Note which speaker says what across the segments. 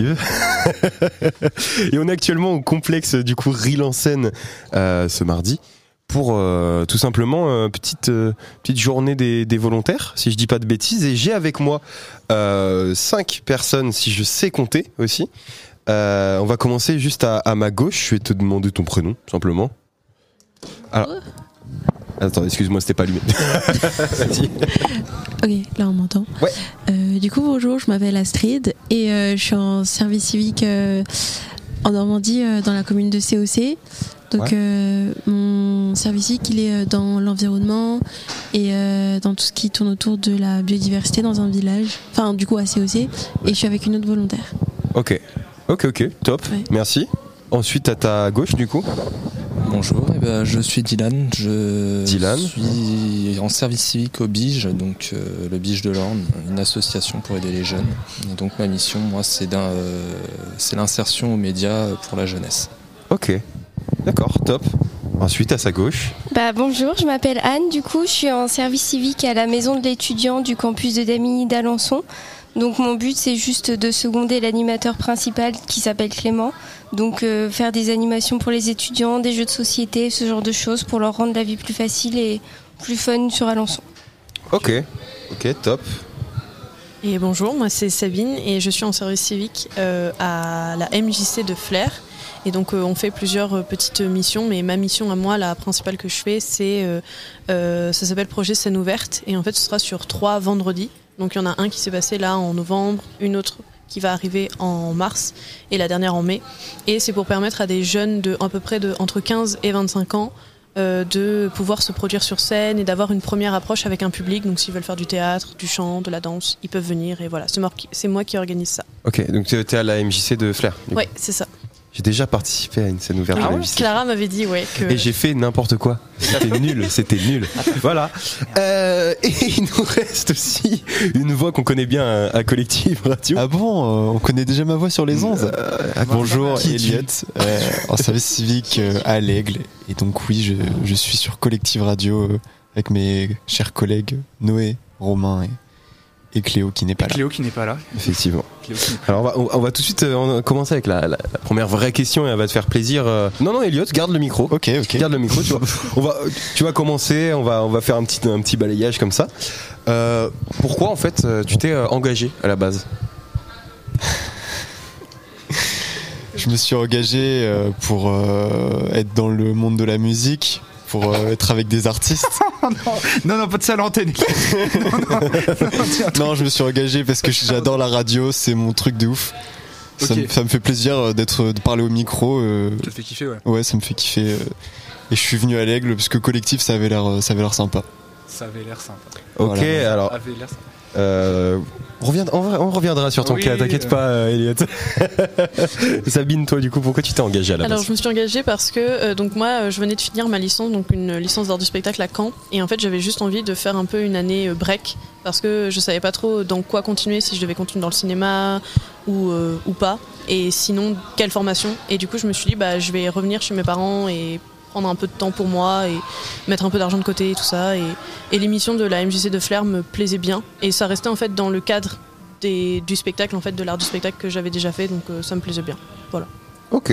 Speaker 1: et on est actuellement au complexe du coup Rille en scène euh, ce mardi pour euh, tout simplement euh, petite euh, petite journée des, des volontaires, si je dis pas de bêtises. Et j'ai avec moi euh, cinq personnes, si je sais compter aussi. Euh, on va commencer juste à, à ma gauche. Je vais te demander ton prénom, simplement. Alors, attends, excuse-moi, c'était pas allumé. Vas-y.
Speaker 2: Ok, là on m'entend.
Speaker 1: Ouais.
Speaker 2: Euh, du coup, bonjour, je m'appelle Astrid et euh, je suis en service civique euh, en Normandie, euh, dans la commune de COC. Donc,
Speaker 1: Ouais.
Speaker 2: euh, mon service civique, il est euh, dans l'environnement et euh, dans tout ce qui tourne autour de la biodiversité dans un village. Enfin, du coup, à COC. Et je suis avec une autre volontaire.
Speaker 1: Ok, ok, ok, top.
Speaker 2: Ouais.
Speaker 1: Merci. Ensuite, à ta gauche, du coup.
Speaker 3: Bonjour, eh ben, je suis Dylan. Je
Speaker 1: Dylan.
Speaker 3: suis en service civique au BIGE, donc euh, le BIGE de l'Orne, une association pour aider les jeunes. Et donc ma mission, moi, c'est d'un, euh, c'est l'insertion aux médias pour la jeunesse.
Speaker 1: Ok, d'accord, top. Ensuite, à sa gauche.
Speaker 4: Bah, bonjour, je m'appelle Anne. Du coup, je suis en service civique à la maison de l'étudiant du campus de Damigny d'Alençon. Donc, mon but, c'est juste de seconder l'animateur principal qui s'appelle Clément. Donc, euh, faire des animations pour les étudiants, des jeux de société, ce genre de choses pour leur rendre la vie plus facile et plus fun sur Alençon.
Speaker 1: Ok, ok, top.
Speaker 5: Et bonjour, moi c'est Sabine et je suis en service civique euh, à la MJC de Flers. Et donc euh, on fait plusieurs euh, petites missions, mais ma mission à moi, la principale que je fais, c'est euh, euh, ça s'appelle projet scène ouverte et en fait ce sera sur trois vendredis. Donc il y en a un qui s'est passé là en novembre, une autre qui va arriver en mars et la dernière en mai. Et c'est pour permettre à des jeunes de à peu près de entre 15 et 25 ans euh, de pouvoir se produire sur scène et d'avoir une première approche avec un public. Donc s'ils veulent faire du théâtre, du chant, de la danse, ils peuvent venir et voilà. C'est moi qui, c'est moi qui organise ça.
Speaker 1: Ok, donc tu es à la MJC de Flair.
Speaker 5: Ouais, c'est ça.
Speaker 1: J'ai déjà participé à une scène ouverte
Speaker 5: Ah
Speaker 1: à la
Speaker 5: ouais. Clara m'avait dit ouais que
Speaker 1: Et j'ai fait n'importe quoi. C'était nul, c'était nul. Voilà. Euh, et il nous reste aussi une voix qu'on connaît bien à, à Collective Radio.
Speaker 6: Ah bon, euh, on connaît déjà ma voix sur les 11
Speaker 1: ah,
Speaker 6: Bonjour,
Speaker 1: qui tu-
Speaker 6: Elliot, euh, en service civique euh, à l'Aigle. Et donc oui, je, je suis sur Collective Radio euh, avec mes chers collègues Noé, Romain et, et Cléo qui n'est pas là.
Speaker 7: Cléo qui n'est pas là.
Speaker 1: Effectivement. Alors on va, on- on va tout de suite euh, commencer avec la, la- la première vraie question et elle va te faire plaisir. euh. Non non Elliot, garde le micro.
Speaker 6: Ok, ok.
Speaker 1: Garde le micro, tu vois. On va, tu vas commencer, on va, on va faire un petit, un petit balayage comme ça. Euh, pourquoi en fait tu t'es engagé à la base?
Speaker 6: Je me suis engagé pour être dans le monde de la musique, pour euh, être avec des artistes.
Speaker 7: Non, non, pas de ça à l'antenne. non, non, non, tiens,
Speaker 6: Non, je me suis engagé parce que j'adore la radio, c'est mon truc de ouf. Ça, me, ça me fait plaisir euh, d'être de parler au micro. euh,
Speaker 7: Ça te fait kiffer, ouais.
Speaker 6: ouais, ça me fait kiffer. euh, et je suis venu à l'aigle parce que collectif, ça avait l'air, euh, ça avait l'air sympa.
Speaker 7: Ça avait l'air sympa.
Speaker 1: Ok,
Speaker 6: Voilà.
Speaker 1: alors
Speaker 7: Ça avait l'air sympa.
Speaker 1: Euh, on, reviendra sur ton
Speaker 7: Oui,
Speaker 1: cas, t'inquiète
Speaker 7: euh.
Speaker 1: pas euh, Elliot. Sabine, toi du coup, pourquoi tu t'es engagé à la
Speaker 5: Alors
Speaker 1: base
Speaker 5: je me suis engagée parce que euh, donc moi euh, je venais de finir ma licence donc une licence d'art du spectacle à Caen et en fait j'avais juste envie de faire un peu une année euh, break parce que je savais pas trop dans quoi continuer si je devais continuer dans le cinéma ou euh, ou pas et sinon quelle formation et du coup je me suis dit bah je vais revenir chez mes parents et prendre un peu de temps pour moi et mettre un peu d'argent de côté et tout ça. Et, et l'émission de la MJC de Flair me plaisait bien. Et ça restait en fait dans le cadre des, du spectacle en fait de l'art du spectacle que j'avais déjà fait. Donc euh, ça me plaisait bien.
Speaker 1: Ok,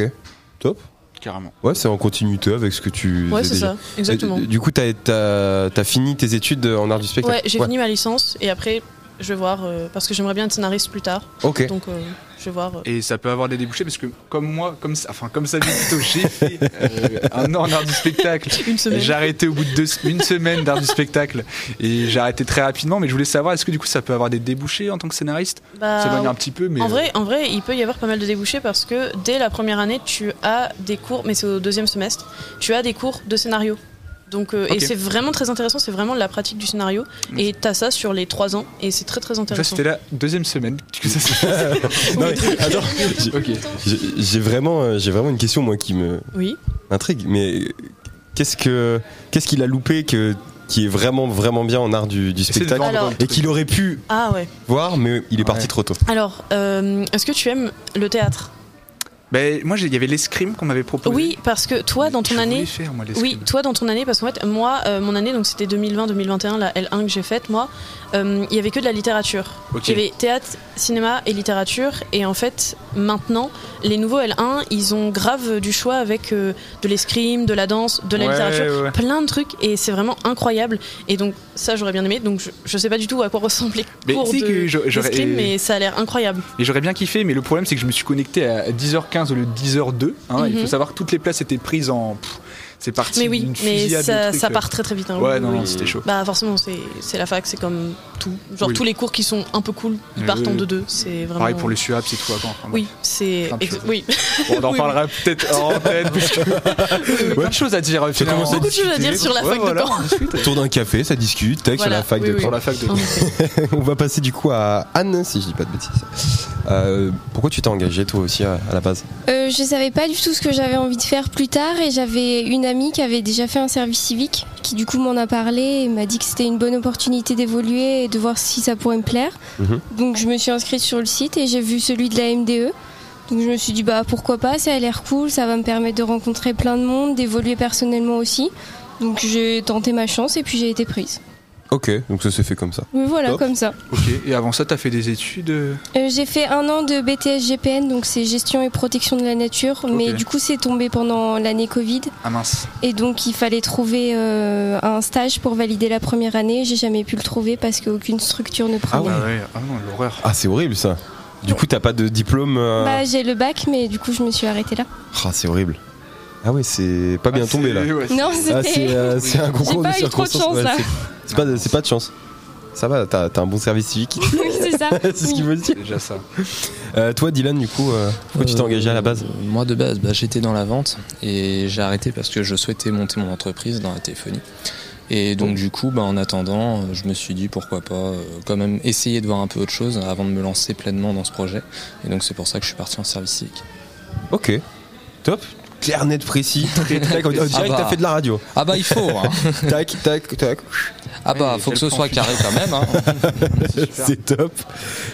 Speaker 1: top.
Speaker 7: Carrément.
Speaker 1: Ouais, c'est en continuité avec ce que tu.
Speaker 5: ouais c'est ça. Exactement.
Speaker 1: Du coup, t'as as, fini tes études en art du spectacle.
Speaker 5: Ouais, j'ai fini ma licence. Et après je vais voir euh, parce que j'aimerais bien être scénariste plus tard.
Speaker 1: Ok.
Speaker 5: Donc euh, je vais voir. euh.
Speaker 7: Et ça peut avoir des débouchés parce que comme moi, comme ça, enfin comme ça dit plutôt, j'ai fait euh, un an en art du spectacle.
Speaker 5: Une semaine.
Speaker 7: J'ai arrêté au bout de deux, une semaine d'art du spectacle et j'ai arrêté très rapidement. Mais je voulais savoir, est-ce que du coup ça peut avoir des débouchés en tant que scénariste?
Speaker 5: Bah,
Speaker 7: Ça un petit peu, mais
Speaker 5: en
Speaker 7: euh,
Speaker 5: vrai, en vrai, il peut y avoir pas mal de débouchés parce que dès la première année, tu as des cours, mais c'est au deuxième semestre, tu as des cours de scénario. Donc, euh, et c'est vraiment très intéressant, c'est vraiment la pratique du scénario. Et t'as ça sur les trois ans, et c'est très très intéressant.
Speaker 7: c'était la deuxième semaine
Speaker 1: attends, j'ai- vraiment, euh, j'ai vraiment une question moi qui me
Speaker 5: Oui.
Speaker 1: intrigue. Mais qu'est-ce que, qu'est-ce qu'il a loupé que qui est vraiment vraiment bien en art du, du spectacle
Speaker 5: Alors-
Speaker 1: et qu'il aurait pu
Speaker 5: Ah ouais.
Speaker 1: voir, mais il est parti
Speaker 7: Ouais.
Speaker 1: trop tôt.
Speaker 5: Alors, euh, est-ce que tu aimes le théâtre?
Speaker 7: Ben, moi, il y avait l'escrime qu'on m'avait proposé.
Speaker 5: Oui, parce que toi, dans ton
Speaker 7: Je
Speaker 5: année,
Speaker 7: faire, moi.
Speaker 5: Oui, toi dans ton année, parce qu'en fait, moi, euh, mon année, donc c'était 2020-2021, la L1 que j'ai faite, moi, euh, il y avait que de la littérature. Il y avait théâtre, cinéma et littérature. Et en fait, maintenant, les nouveaux L1, ils ont grave du choix avec euh, de l'escrime, de la danse, de la
Speaker 7: Ouais,
Speaker 5: littérature,
Speaker 7: ouais,
Speaker 5: plein de trucs. Et c'est vraiment incroyable. Et donc, ça, j'aurais bien aimé. Donc, je, je sais pas du tout à quoi ressemblent les
Speaker 7: Mais
Speaker 5: cours de-
Speaker 7: que
Speaker 5: mais ça a l'air incroyable.
Speaker 7: Et j'aurais bien kiffé, mais le problème c'est que je me suis connecté à 10h15 au lieu de 10h02. hein. Il
Speaker 5: Mhm.
Speaker 7: faut savoir que toutes les places étaient prises en. pff, c'est parti.
Speaker 5: Mais oui, mais
Speaker 7: de
Speaker 5: ça, ça part très très vite. hein.
Speaker 7: Ouais, non, non, c'était chaud.
Speaker 5: Bah forcément, c'est c'est la fac, c'est comme tout. Genre
Speaker 7: Oui.
Speaker 5: tous les cours qui sont un peu cool, ils
Speaker 7: Oui,
Speaker 5: partent en
Speaker 7: oui.
Speaker 5: 2-2. C'est vraiment.
Speaker 7: Pareil pour le SUAP, c'est tout à quand. Enfin,
Speaker 5: Oui, c'est.
Speaker 7: De.
Speaker 5: Oui.
Speaker 7: bon, on en parlera peut-être en tête. Plein de choses à dire. finalement.
Speaker 5: Beaucoup de choses à dire sur la fac de Caen.
Speaker 1: Autour d'un café, ça discute, tac, sur la fac de. Caen.
Speaker 7: Sur la fac de
Speaker 5: En effet.
Speaker 1: On va passer du coup à Anne, si je dis pas de bêtises. Euh, pourquoi tu t'es engagée toi aussi à, à la base?
Speaker 4: Euh, je savais pas du tout ce que j'avais envie de faire plus tard et j'avais une amie qui avait déjà fait un service civique qui du coup m'en a parlé et m'a dit que c'était une bonne opportunité d'évoluer et de voir si ça pourrait me plaire.
Speaker 1: Mhm.
Speaker 4: Donc je me suis inscrite sur le site et j'ai vu celui de la MDE. Donc je me suis dit bah pourquoi pas, ça a l'air cool, ça va me permettre de rencontrer plein de monde, d'évoluer personnellement aussi. Donc j'ai tenté ma chance et puis j'ai été prise.
Speaker 1: Ok, donc ça s'est fait comme ça.
Speaker 4: Voilà,
Speaker 1: Top.
Speaker 4: comme ça.
Speaker 7: Ok, et avant ça, t'as fait des études euh,
Speaker 4: Euh, j'ai fait un an de BTS GPN, donc c'est gestion et protection de la nature, mais du coup c'est tombé pendant l'année Covid.
Speaker 7: Ah mince.
Speaker 4: Et donc il fallait trouver euh, un stage pour valider la première année. J'ai jamais pu le trouver parce qu'aucune structure ne prenait.
Speaker 1: ouais.
Speaker 7: Ah ouais, ah non, l'horreur.
Speaker 1: Ah, c'est horrible ça. Du coup, t'as pas de diplôme euh,
Speaker 4: Bah, j'ai le bac, mais du coup je me suis arrêtée là.
Speaker 1: Ah, c'est horrible. Ah ouais, c'est pas bien
Speaker 7: Ah,
Speaker 1: tombé là.
Speaker 7: ouais, c'est-
Speaker 4: Non,
Speaker 1: Ah,
Speaker 4: c'était.
Speaker 1: c'est euh, un concours
Speaker 4: pas
Speaker 1: de
Speaker 4: eu trop de
Speaker 1: circonstances.
Speaker 4: chance,
Speaker 1: ouais,
Speaker 4: là.
Speaker 1: c'est- pas, de- c'est pas de chance. Ça va, t'as un bon service civique.
Speaker 4: oui, c'est ça.
Speaker 1: c'est ce qu'il veut dire.
Speaker 7: c'est déjà ça.
Speaker 1: Euh, toi, Dylan, du coup, euh, pourquoi tu t'es
Speaker 3: Euh,
Speaker 1: engagé à la base?
Speaker 3: Moi de base, bah, j'étais dans la vente et j'ai arrêté parce que je souhaitais monter mon entreprise dans la téléphonie. Et donc du coup, bah, en attendant, euh, je me suis dit pourquoi pas euh, quand même essayer de voir un peu autre chose avant de me lancer pleinement dans ce projet. Et donc c'est pour ça que je suis parti en service civique.
Speaker 1: Ok, top. Clair, net, précis. Très, très, on dirait que
Speaker 3: Ah bah.
Speaker 1: t'as fait de la radio.
Speaker 3: Ah bah il faut hein.
Speaker 1: tac, tac, tac.
Speaker 3: Ah bah
Speaker 7: Ouais,
Speaker 3: faut que ce soit carré quand même. hein.
Speaker 1: C'est top.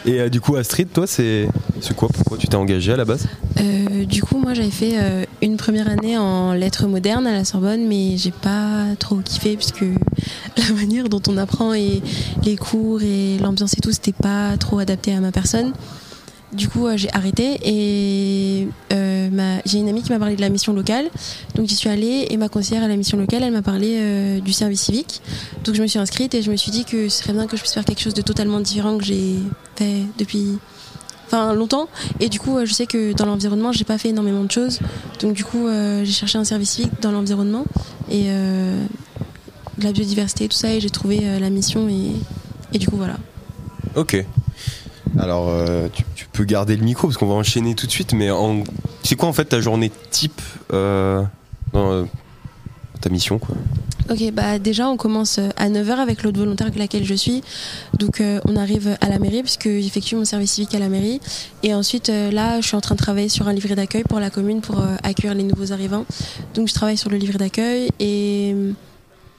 Speaker 1: Et euh, du coup, Astrid, toi, c'est c'est quoi? Pourquoi tu t'es engagé à la base?
Speaker 2: Euh, du coup, moi, j'avais fait euh, une première année en lettres modernes à la Sorbonne, mais j'ai pas trop kiffé puisque la manière dont on apprend et les cours et l'ambiance et tout, c'était pas trop adapté à ma personne. Du coup, euh, j'ai arrêté et euh, j'ai une amie qui m'a parlé de la mission locale. Donc, j'y suis allée et ma conseillère à la mission locale, elle m'a parlé euh, du service civique. Donc, je me suis inscrite et je me suis dit que ce serait bien que je puisse faire quelque chose de totalement différent que j'ai fait depuis enfin longtemps et du coup je sais que dans l'environnement j'ai pas fait énormément de choses donc du coup j'ai cherché un service civique dans l'environnement et de la biodiversité tout ça et j'ai trouvé la mission et, et du coup voilà
Speaker 1: Ok. Alors, euh, tu, peux garder le micro parce qu'on va enchaîner tout de suite, mais c'est quoi en fait ta journée type euh, dans euh, ta mission quoi?
Speaker 2: Ok bah déjà on commence à 9h avec l'autre volontaire avec laquelle je suis. Donc on arrive à la mairie puisque j'effectue mon service civique à la mairie. Et ensuite là je suis en train de travailler sur un livret d'accueil pour la commune pour accueillir les nouveaux arrivants. Donc je travaille sur le livret d'accueil et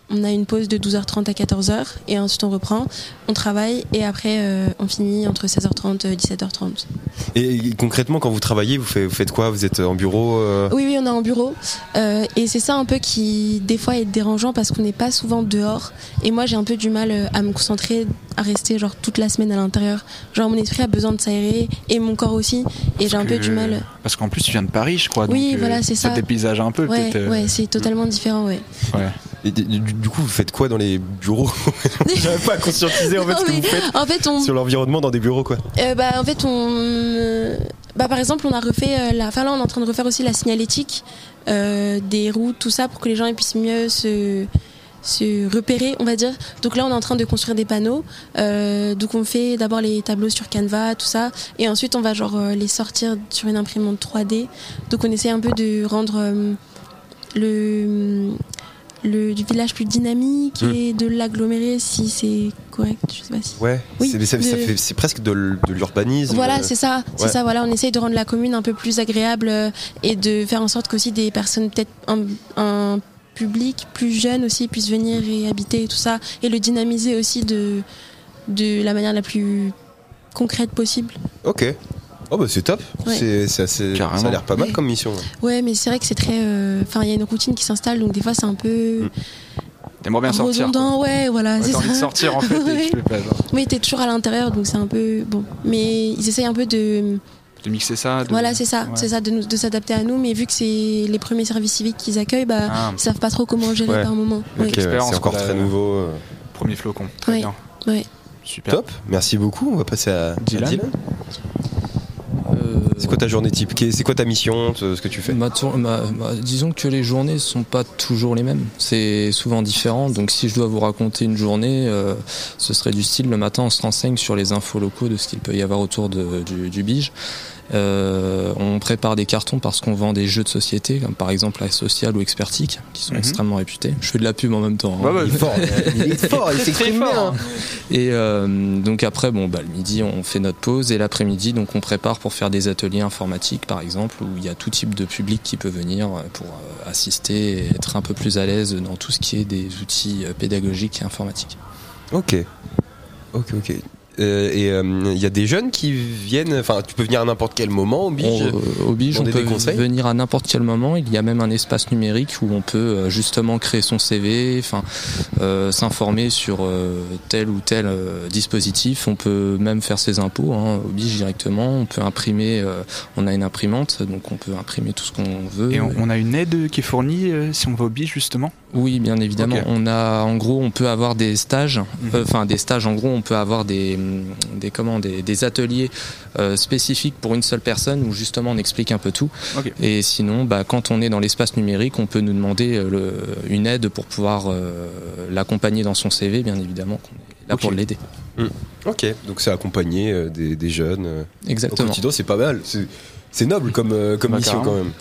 Speaker 2: on a une pause de 12h30 à 14h et ensuite on reprend, on travaille et après euh, on finit entre 16h30 et 17h30.
Speaker 1: et, concrètement, quand vous travaillez, vous faites, vous faites quoi? Vous êtes en bureau euh,
Speaker 2: Oui, oui, on est en bureau euh, et c'est ça un peu qui des fois est dérangeant parce qu'on n'est pas souvent dehors et moi j'ai un peu du mal euh, à me concentrer, à rester genre toute la semaine à l'intérieur. Genre mon esprit a besoin de s'aérer et mon corps aussi et j'ai un peu du mal.
Speaker 7: Parce qu'en plus, tu viens de Paris, je crois.
Speaker 2: Oui,
Speaker 7: donc, euh,
Speaker 2: voilà, c'est ça.
Speaker 7: Ça dépaysage un peu,
Speaker 2: Ouais,
Speaker 7: peut-être. euh,
Speaker 2: ouais, c'est totalement différent, ouais.
Speaker 7: ouais.
Speaker 1: et du, du- coup, vous faites quoi dans les bureaux J'arrive pas à conscientiser en fait
Speaker 2: Non,
Speaker 1: ce que vous faites
Speaker 2: En fait, on,
Speaker 1: sur l'environnement dans des bureaux quoi.
Speaker 2: Euh, bah, en fait, on. euh, Bah, par exemple, on a refait. euh, la... Enfin, là, on est en train de refaire aussi la signalétique euh, des routes, tout ça, pour que les gens puissent mieux se se repérer, on va dire. Donc là, on est en train de construire des panneaux. Euh, donc on fait d'abord les tableaux sur Canva, tout ça, et ensuite on va genre euh, les sortir sur une imprimante 3D. Donc on essaie un peu de rendre euh, le le du village plus dynamique
Speaker 1: Mm.
Speaker 2: et de l'agglomérer si c'est correct. Je sais pas si.
Speaker 1: Ouais.
Speaker 2: Oui,
Speaker 1: c'est,
Speaker 2: de-
Speaker 1: presque de, de l'urbanisme.
Speaker 2: Voilà,
Speaker 1: euh,
Speaker 2: c'est ça, c'est ça. Voilà, on essaye de rendre la commune un peu plus agréable euh, et de faire en sorte qu'aussi des personnes, peut-être un, un public plus jeune aussi, puissent venir et habiter et tout ça, et le dynamiser aussi de de la manière la plus concrète possible.
Speaker 1: Ok. Oh bah c'est top,
Speaker 2: Ouais.
Speaker 1: c'est c'est assez-
Speaker 7: Carrément.
Speaker 1: ça a l'air pas mal
Speaker 2: Ouais.
Speaker 1: comme mission.
Speaker 2: Ouais, mais c'est vrai que c'est très. euh, Enfin, il y a une routine qui s'installe, donc des fois c'est un peu
Speaker 1: Mm.
Speaker 7: T'aimerais bien sortir. quoi.
Speaker 2: redondant. Ouais, voilà,
Speaker 7: Ouais,
Speaker 2: c'est
Speaker 7: T'as envie de sortir en fait
Speaker 2: Ouais.
Speaker 7: tu pas.
Speaker 2: Mais t'es toujours à l'intérieur, donc c'est un peu bon. Mais ils essayent un peu de.
Speaker 7: De mixer ça. de-
Speaker 2: Voilà, c'est ça,
Speaker 7: Ouais.
Speaker 2: c'est ça, de, nous- de s'adapter à nous. Mais vu que c'est les premiers services civiques qu'ils accueillent, bah,
Speaker 7: Ah,
Speaker 2: ils savent pas trop comment gérer
Speaker 1: Ouais.
Speaker 2: par moment.
Speaker 1: Ok,
Speaker 2: Ouais.
Speaker 1: ouais,
Speaker 7: L'expérience,
Speaker 1: c'est encore
Speaker 7: quoi,
Speaker 1: très nouveau. euh.
Speaker 7: premier flocon. Très
Speaker 2: Ouais.
Speaker 7: bien.
Speaker 2: Ouais.
Speaker 7: Super.
Speaker 1: Top, merci beaucoup. On va passer à à
Speaker 7: Dylan.
Speaker 1: C'est quoi ta journée type C'est quoi ta mission Ce que tu fais
Speaker 3: disons que les journées sont pas toujours les mêmes. C'est souvent différent. Donc si je dois vous raconter une journée, euh, ce serait du style le matin on se renseigne sur les infos locaux de ce qu'il peut y avoir autour du bige. Euh, on prépare des cartons parce qu'on vend des jeux de société, comme par exemple la Social ou Expertique, qui sont
Speaker 7: Mhm.
Speaker 3: extrêmement réputés. Je fais de la pub en même temps. hein.
Speaker 1: Il est fort, il est fort, il s'exprime bien.
Speaker 3: Et euh, donc après, bon, bah, le midi, on fait notre pause et l'après-midi, donc on prépare pour faire des ateliers informatiques, par exemple, où il y a tout type de public qui peut venir euh, pour euh, assister et être un peu plus à l'aise dans tout ce qui est des outils pédagogiques et informatiques.
Speaker 1: Ok, ok, ok. Euh, et euh, il y a des jeunes qui viennent. Enfin, tu peux venir à n'importe quel moment au Bige.
Speaker 3: On, euh, au Bige, on
Speaker 1: demander
Speaker 3: peut venir à n'importe quel moment. Il y a même un espace numérique où on peut euh, justement créer son CV, enfin euh, s'informer sur euh, tel ou tel euh, dispositif. On peut même faire ses impôts hein, au Bige directement. On peut imprimer. euh, on a une imprimante, donc on peut imprimer tout ce qu'on veut.
Speaker 7: Et on, on a une aide qui est fournie euh, si on va au BIS justement?
Speaker 3: Oui, bien évidemment. On a, en gros, on peut avoir des stages.
Speaker 7: Mhm.
Speaker 3: euh, Enfin, des stages. En gros, on peut avoir des, des comment, des, des ateliers euh, spécifiques pour une seule personne où justement on explique un peu tout. Et sinon, bah, quand on est dans l'espace numérique, on peut nous demander euh, le, une aide pour pouvoir euh, l'accompagner dans son CV, bien évidemment. qu'on est là pour l'aider.
Speaker 1: Ok, donc c'est accompagner euh, des, des jeunes. euh, Au
Speaker 3: Exactement.
Speaker 1: quotidien, c'est pas mal. C'est- C'est noble comme, euh, comme
Speaker 7: Bah,
Speaker 1: mission
Speaker 7: carrément.
Speaker 1: quand même.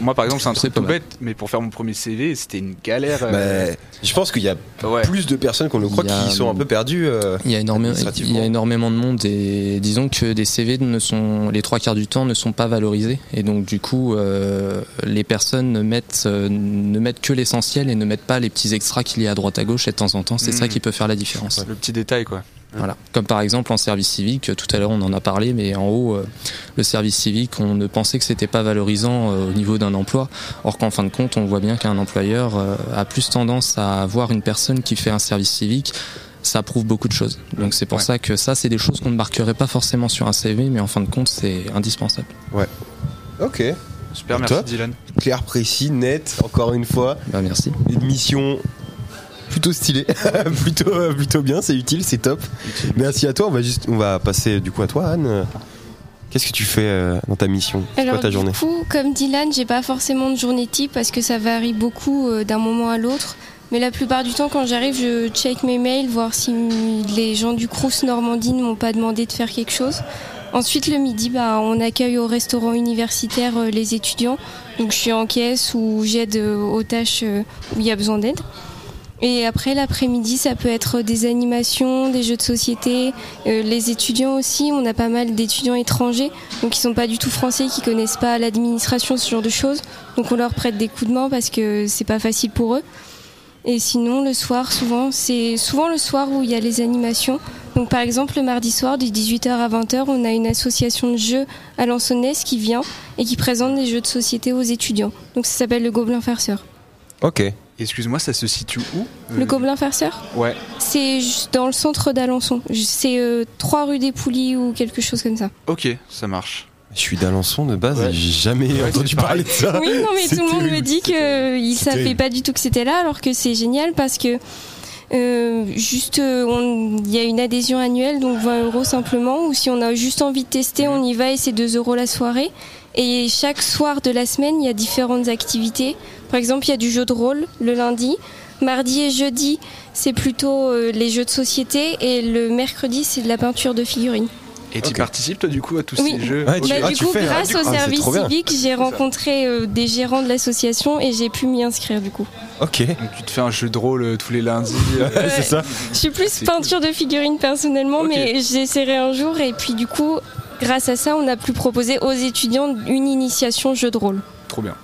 Speaker 7: Moi par exemple c'est un truc tout
Speaker 3: mal.
Speaker 7: bête, mais pour faire mon premier CV c'était une galère. euh,
Speaker 1: Mais je pense qu'il y a
Speaker 7: ouais.
Speaker 1: plus de personnes qu'on le croit
Speaker 3: a,
Speaker 1: qui sont un peu perdues. euh,
Speaker 3: Il y, a il y a énormément de monde et disons que des CV ne sont les trois quarts du temps ne sont pas valorisés et donc du coup euh, les personnes ne mettent euh, ne mettent que l'essentiel et ne mettent pas les petits extras qu'il y a à droite à gauche et de temps en temps c'est ça qui peut faire la différence.
Speaker 7: Le petit détail quoi.
Speaker 3: Voilà. Comme par exemple en service civique, tout à l'heure on en a parlé, mais en haut, euh, le service civique, on ne pensait que c'était pas valorisant euh, au niveau d'un emploi. Or qu'en fin de compte, on voit bien qu'un employeur euh, a plus tendance à avoir une personne qui fait un service civique. Ça prouve beaucoup de choses. Donc c'est pour
Speaker 7: Ouais.
Speaker 3: ça que ça, c'est des choses qu'on ne marquerait pas forcément sur un CV, mais en fin de compte, c'est indispensable.
Speaker 1: Ok,
Speaker 7: Super, merci. Dylan.
Speaker 1: clair, précis, net, encore une fois.
Speaker 3: Bah merci.
Speaker 1: Une mission plutôt stylée, plutôt, euh, plutôt bien, c'est utile, c'est top. Merci à toi, on va, juste, on va passer du coup à toi Anne. Qu'est-ce que tu fais euh, dans ta mission? C'est quoi ta journée?
Speaker 4: du coup, comme Dylan, j'ai pas forcément de journée type parce que ça varie beaucoup euh, d'un moment à l'autre. Mais la plupart du temps, quand j'arrive, je check mes mails, voir si les gens du Crous Normandie ne m'ont pas demandé de faire quelque chose. Ensuite, le midi, bah, on accueille au restaurant universitaire euh, les étudiants. Donc, je suis en caisse ou j'aide euh, aux tâches euh, où il y a besoin d'aide. Et après, l'après-midi, ça peut être des animations, des jeux de société. Euh, les étudiants aussi, on a pas mal d'étudiants étrangers, donc ils sont pas du tout français, qui connaissent pas l'administration, ce genre de choses. Donc on leur prête des coups de main parce que c'est pas facile pour eux. Et sinon, le soir, souvent, c'est souvent le soir où il y a les animations. Donc par exemple, le mardi soir, de 18h à 20h, on a une association de jeux à Lansonnaise qui vient et qui présente des jeux de société aux étudiants. Donc ça s'appelle le Gobelin Farceur.
Speaker 1: Ok,
Speaker 7: Excuse-moi, ça se situe où euh,
Speaker 4: Le Gobelin Farceur
Speaker 7: Ouais.
Speaker 4: C'est juste dans le centre d'Alençon. C'est euh, 3 rue des Poulies ou quelque chose comme ça.
Speaker 7: Ok, ça marche.
Speaker 1: je suis d'Alençon de base
Speaker 7: Ouais.
Speaker 1: j'ai jamais
Speaker 7: Ouais,
Speaker 1: entendu parler de ça.
Speaker 4: Oui, non, mais tout le monde me dit
Speaker 1: c'est
Speaker 4: qu'il ne
Speaker 1: terrible.
Speaker 4: pas du tout que c'était là, alors que c'est génial parce que euh, juste euh, on- il y a une adhésion annuelle, donc 20 euros simplement, ou si on a juste envie de tester, on y va et c'est 2 euros la soirée. Et chaque soir de la semaine, il y a différentes activités. Par exemple, il y a du jeu de rôle le lundi. Mardi et jeudi, c'est plutôt euh, les jeux de société. Et le mercredi, c'est de la peinture de figurines.
Speaker 7: Et tu participes toi du coup à tous
Speaker 4: Oui.
Speaker 7: ces jeux
Speaker 1: Ouais, tu-
Speaker 4: Bah,
Speaker 1: ah,
Speaker 4: du coup,
Speaker 1: fais, ah,
Speaker 4: grâce
Speaker 1: du
Speaker 4: au
Speaker 1: ah, c'est
Speaker 4: service civique, j'ai rencontré euh, des gérants de l'association et j'ai pu m'y inscrire du coup.
Speaker 1: Ok,
Speaker 7: Donc tu te fais un jeu de rôle euh, tous les lundis. euh,
Speaker 1: c'est ça.
Speaker 4: Je suis plus peinture de figurines personnellement,
Speaker 7: Ok.
Speaker 4: mais j'essaierai un jour et puis du coup, grâce à ça, on a pu proposer aux étudiants une initiation jeu de rôle.
Speaker 7: Trop bien.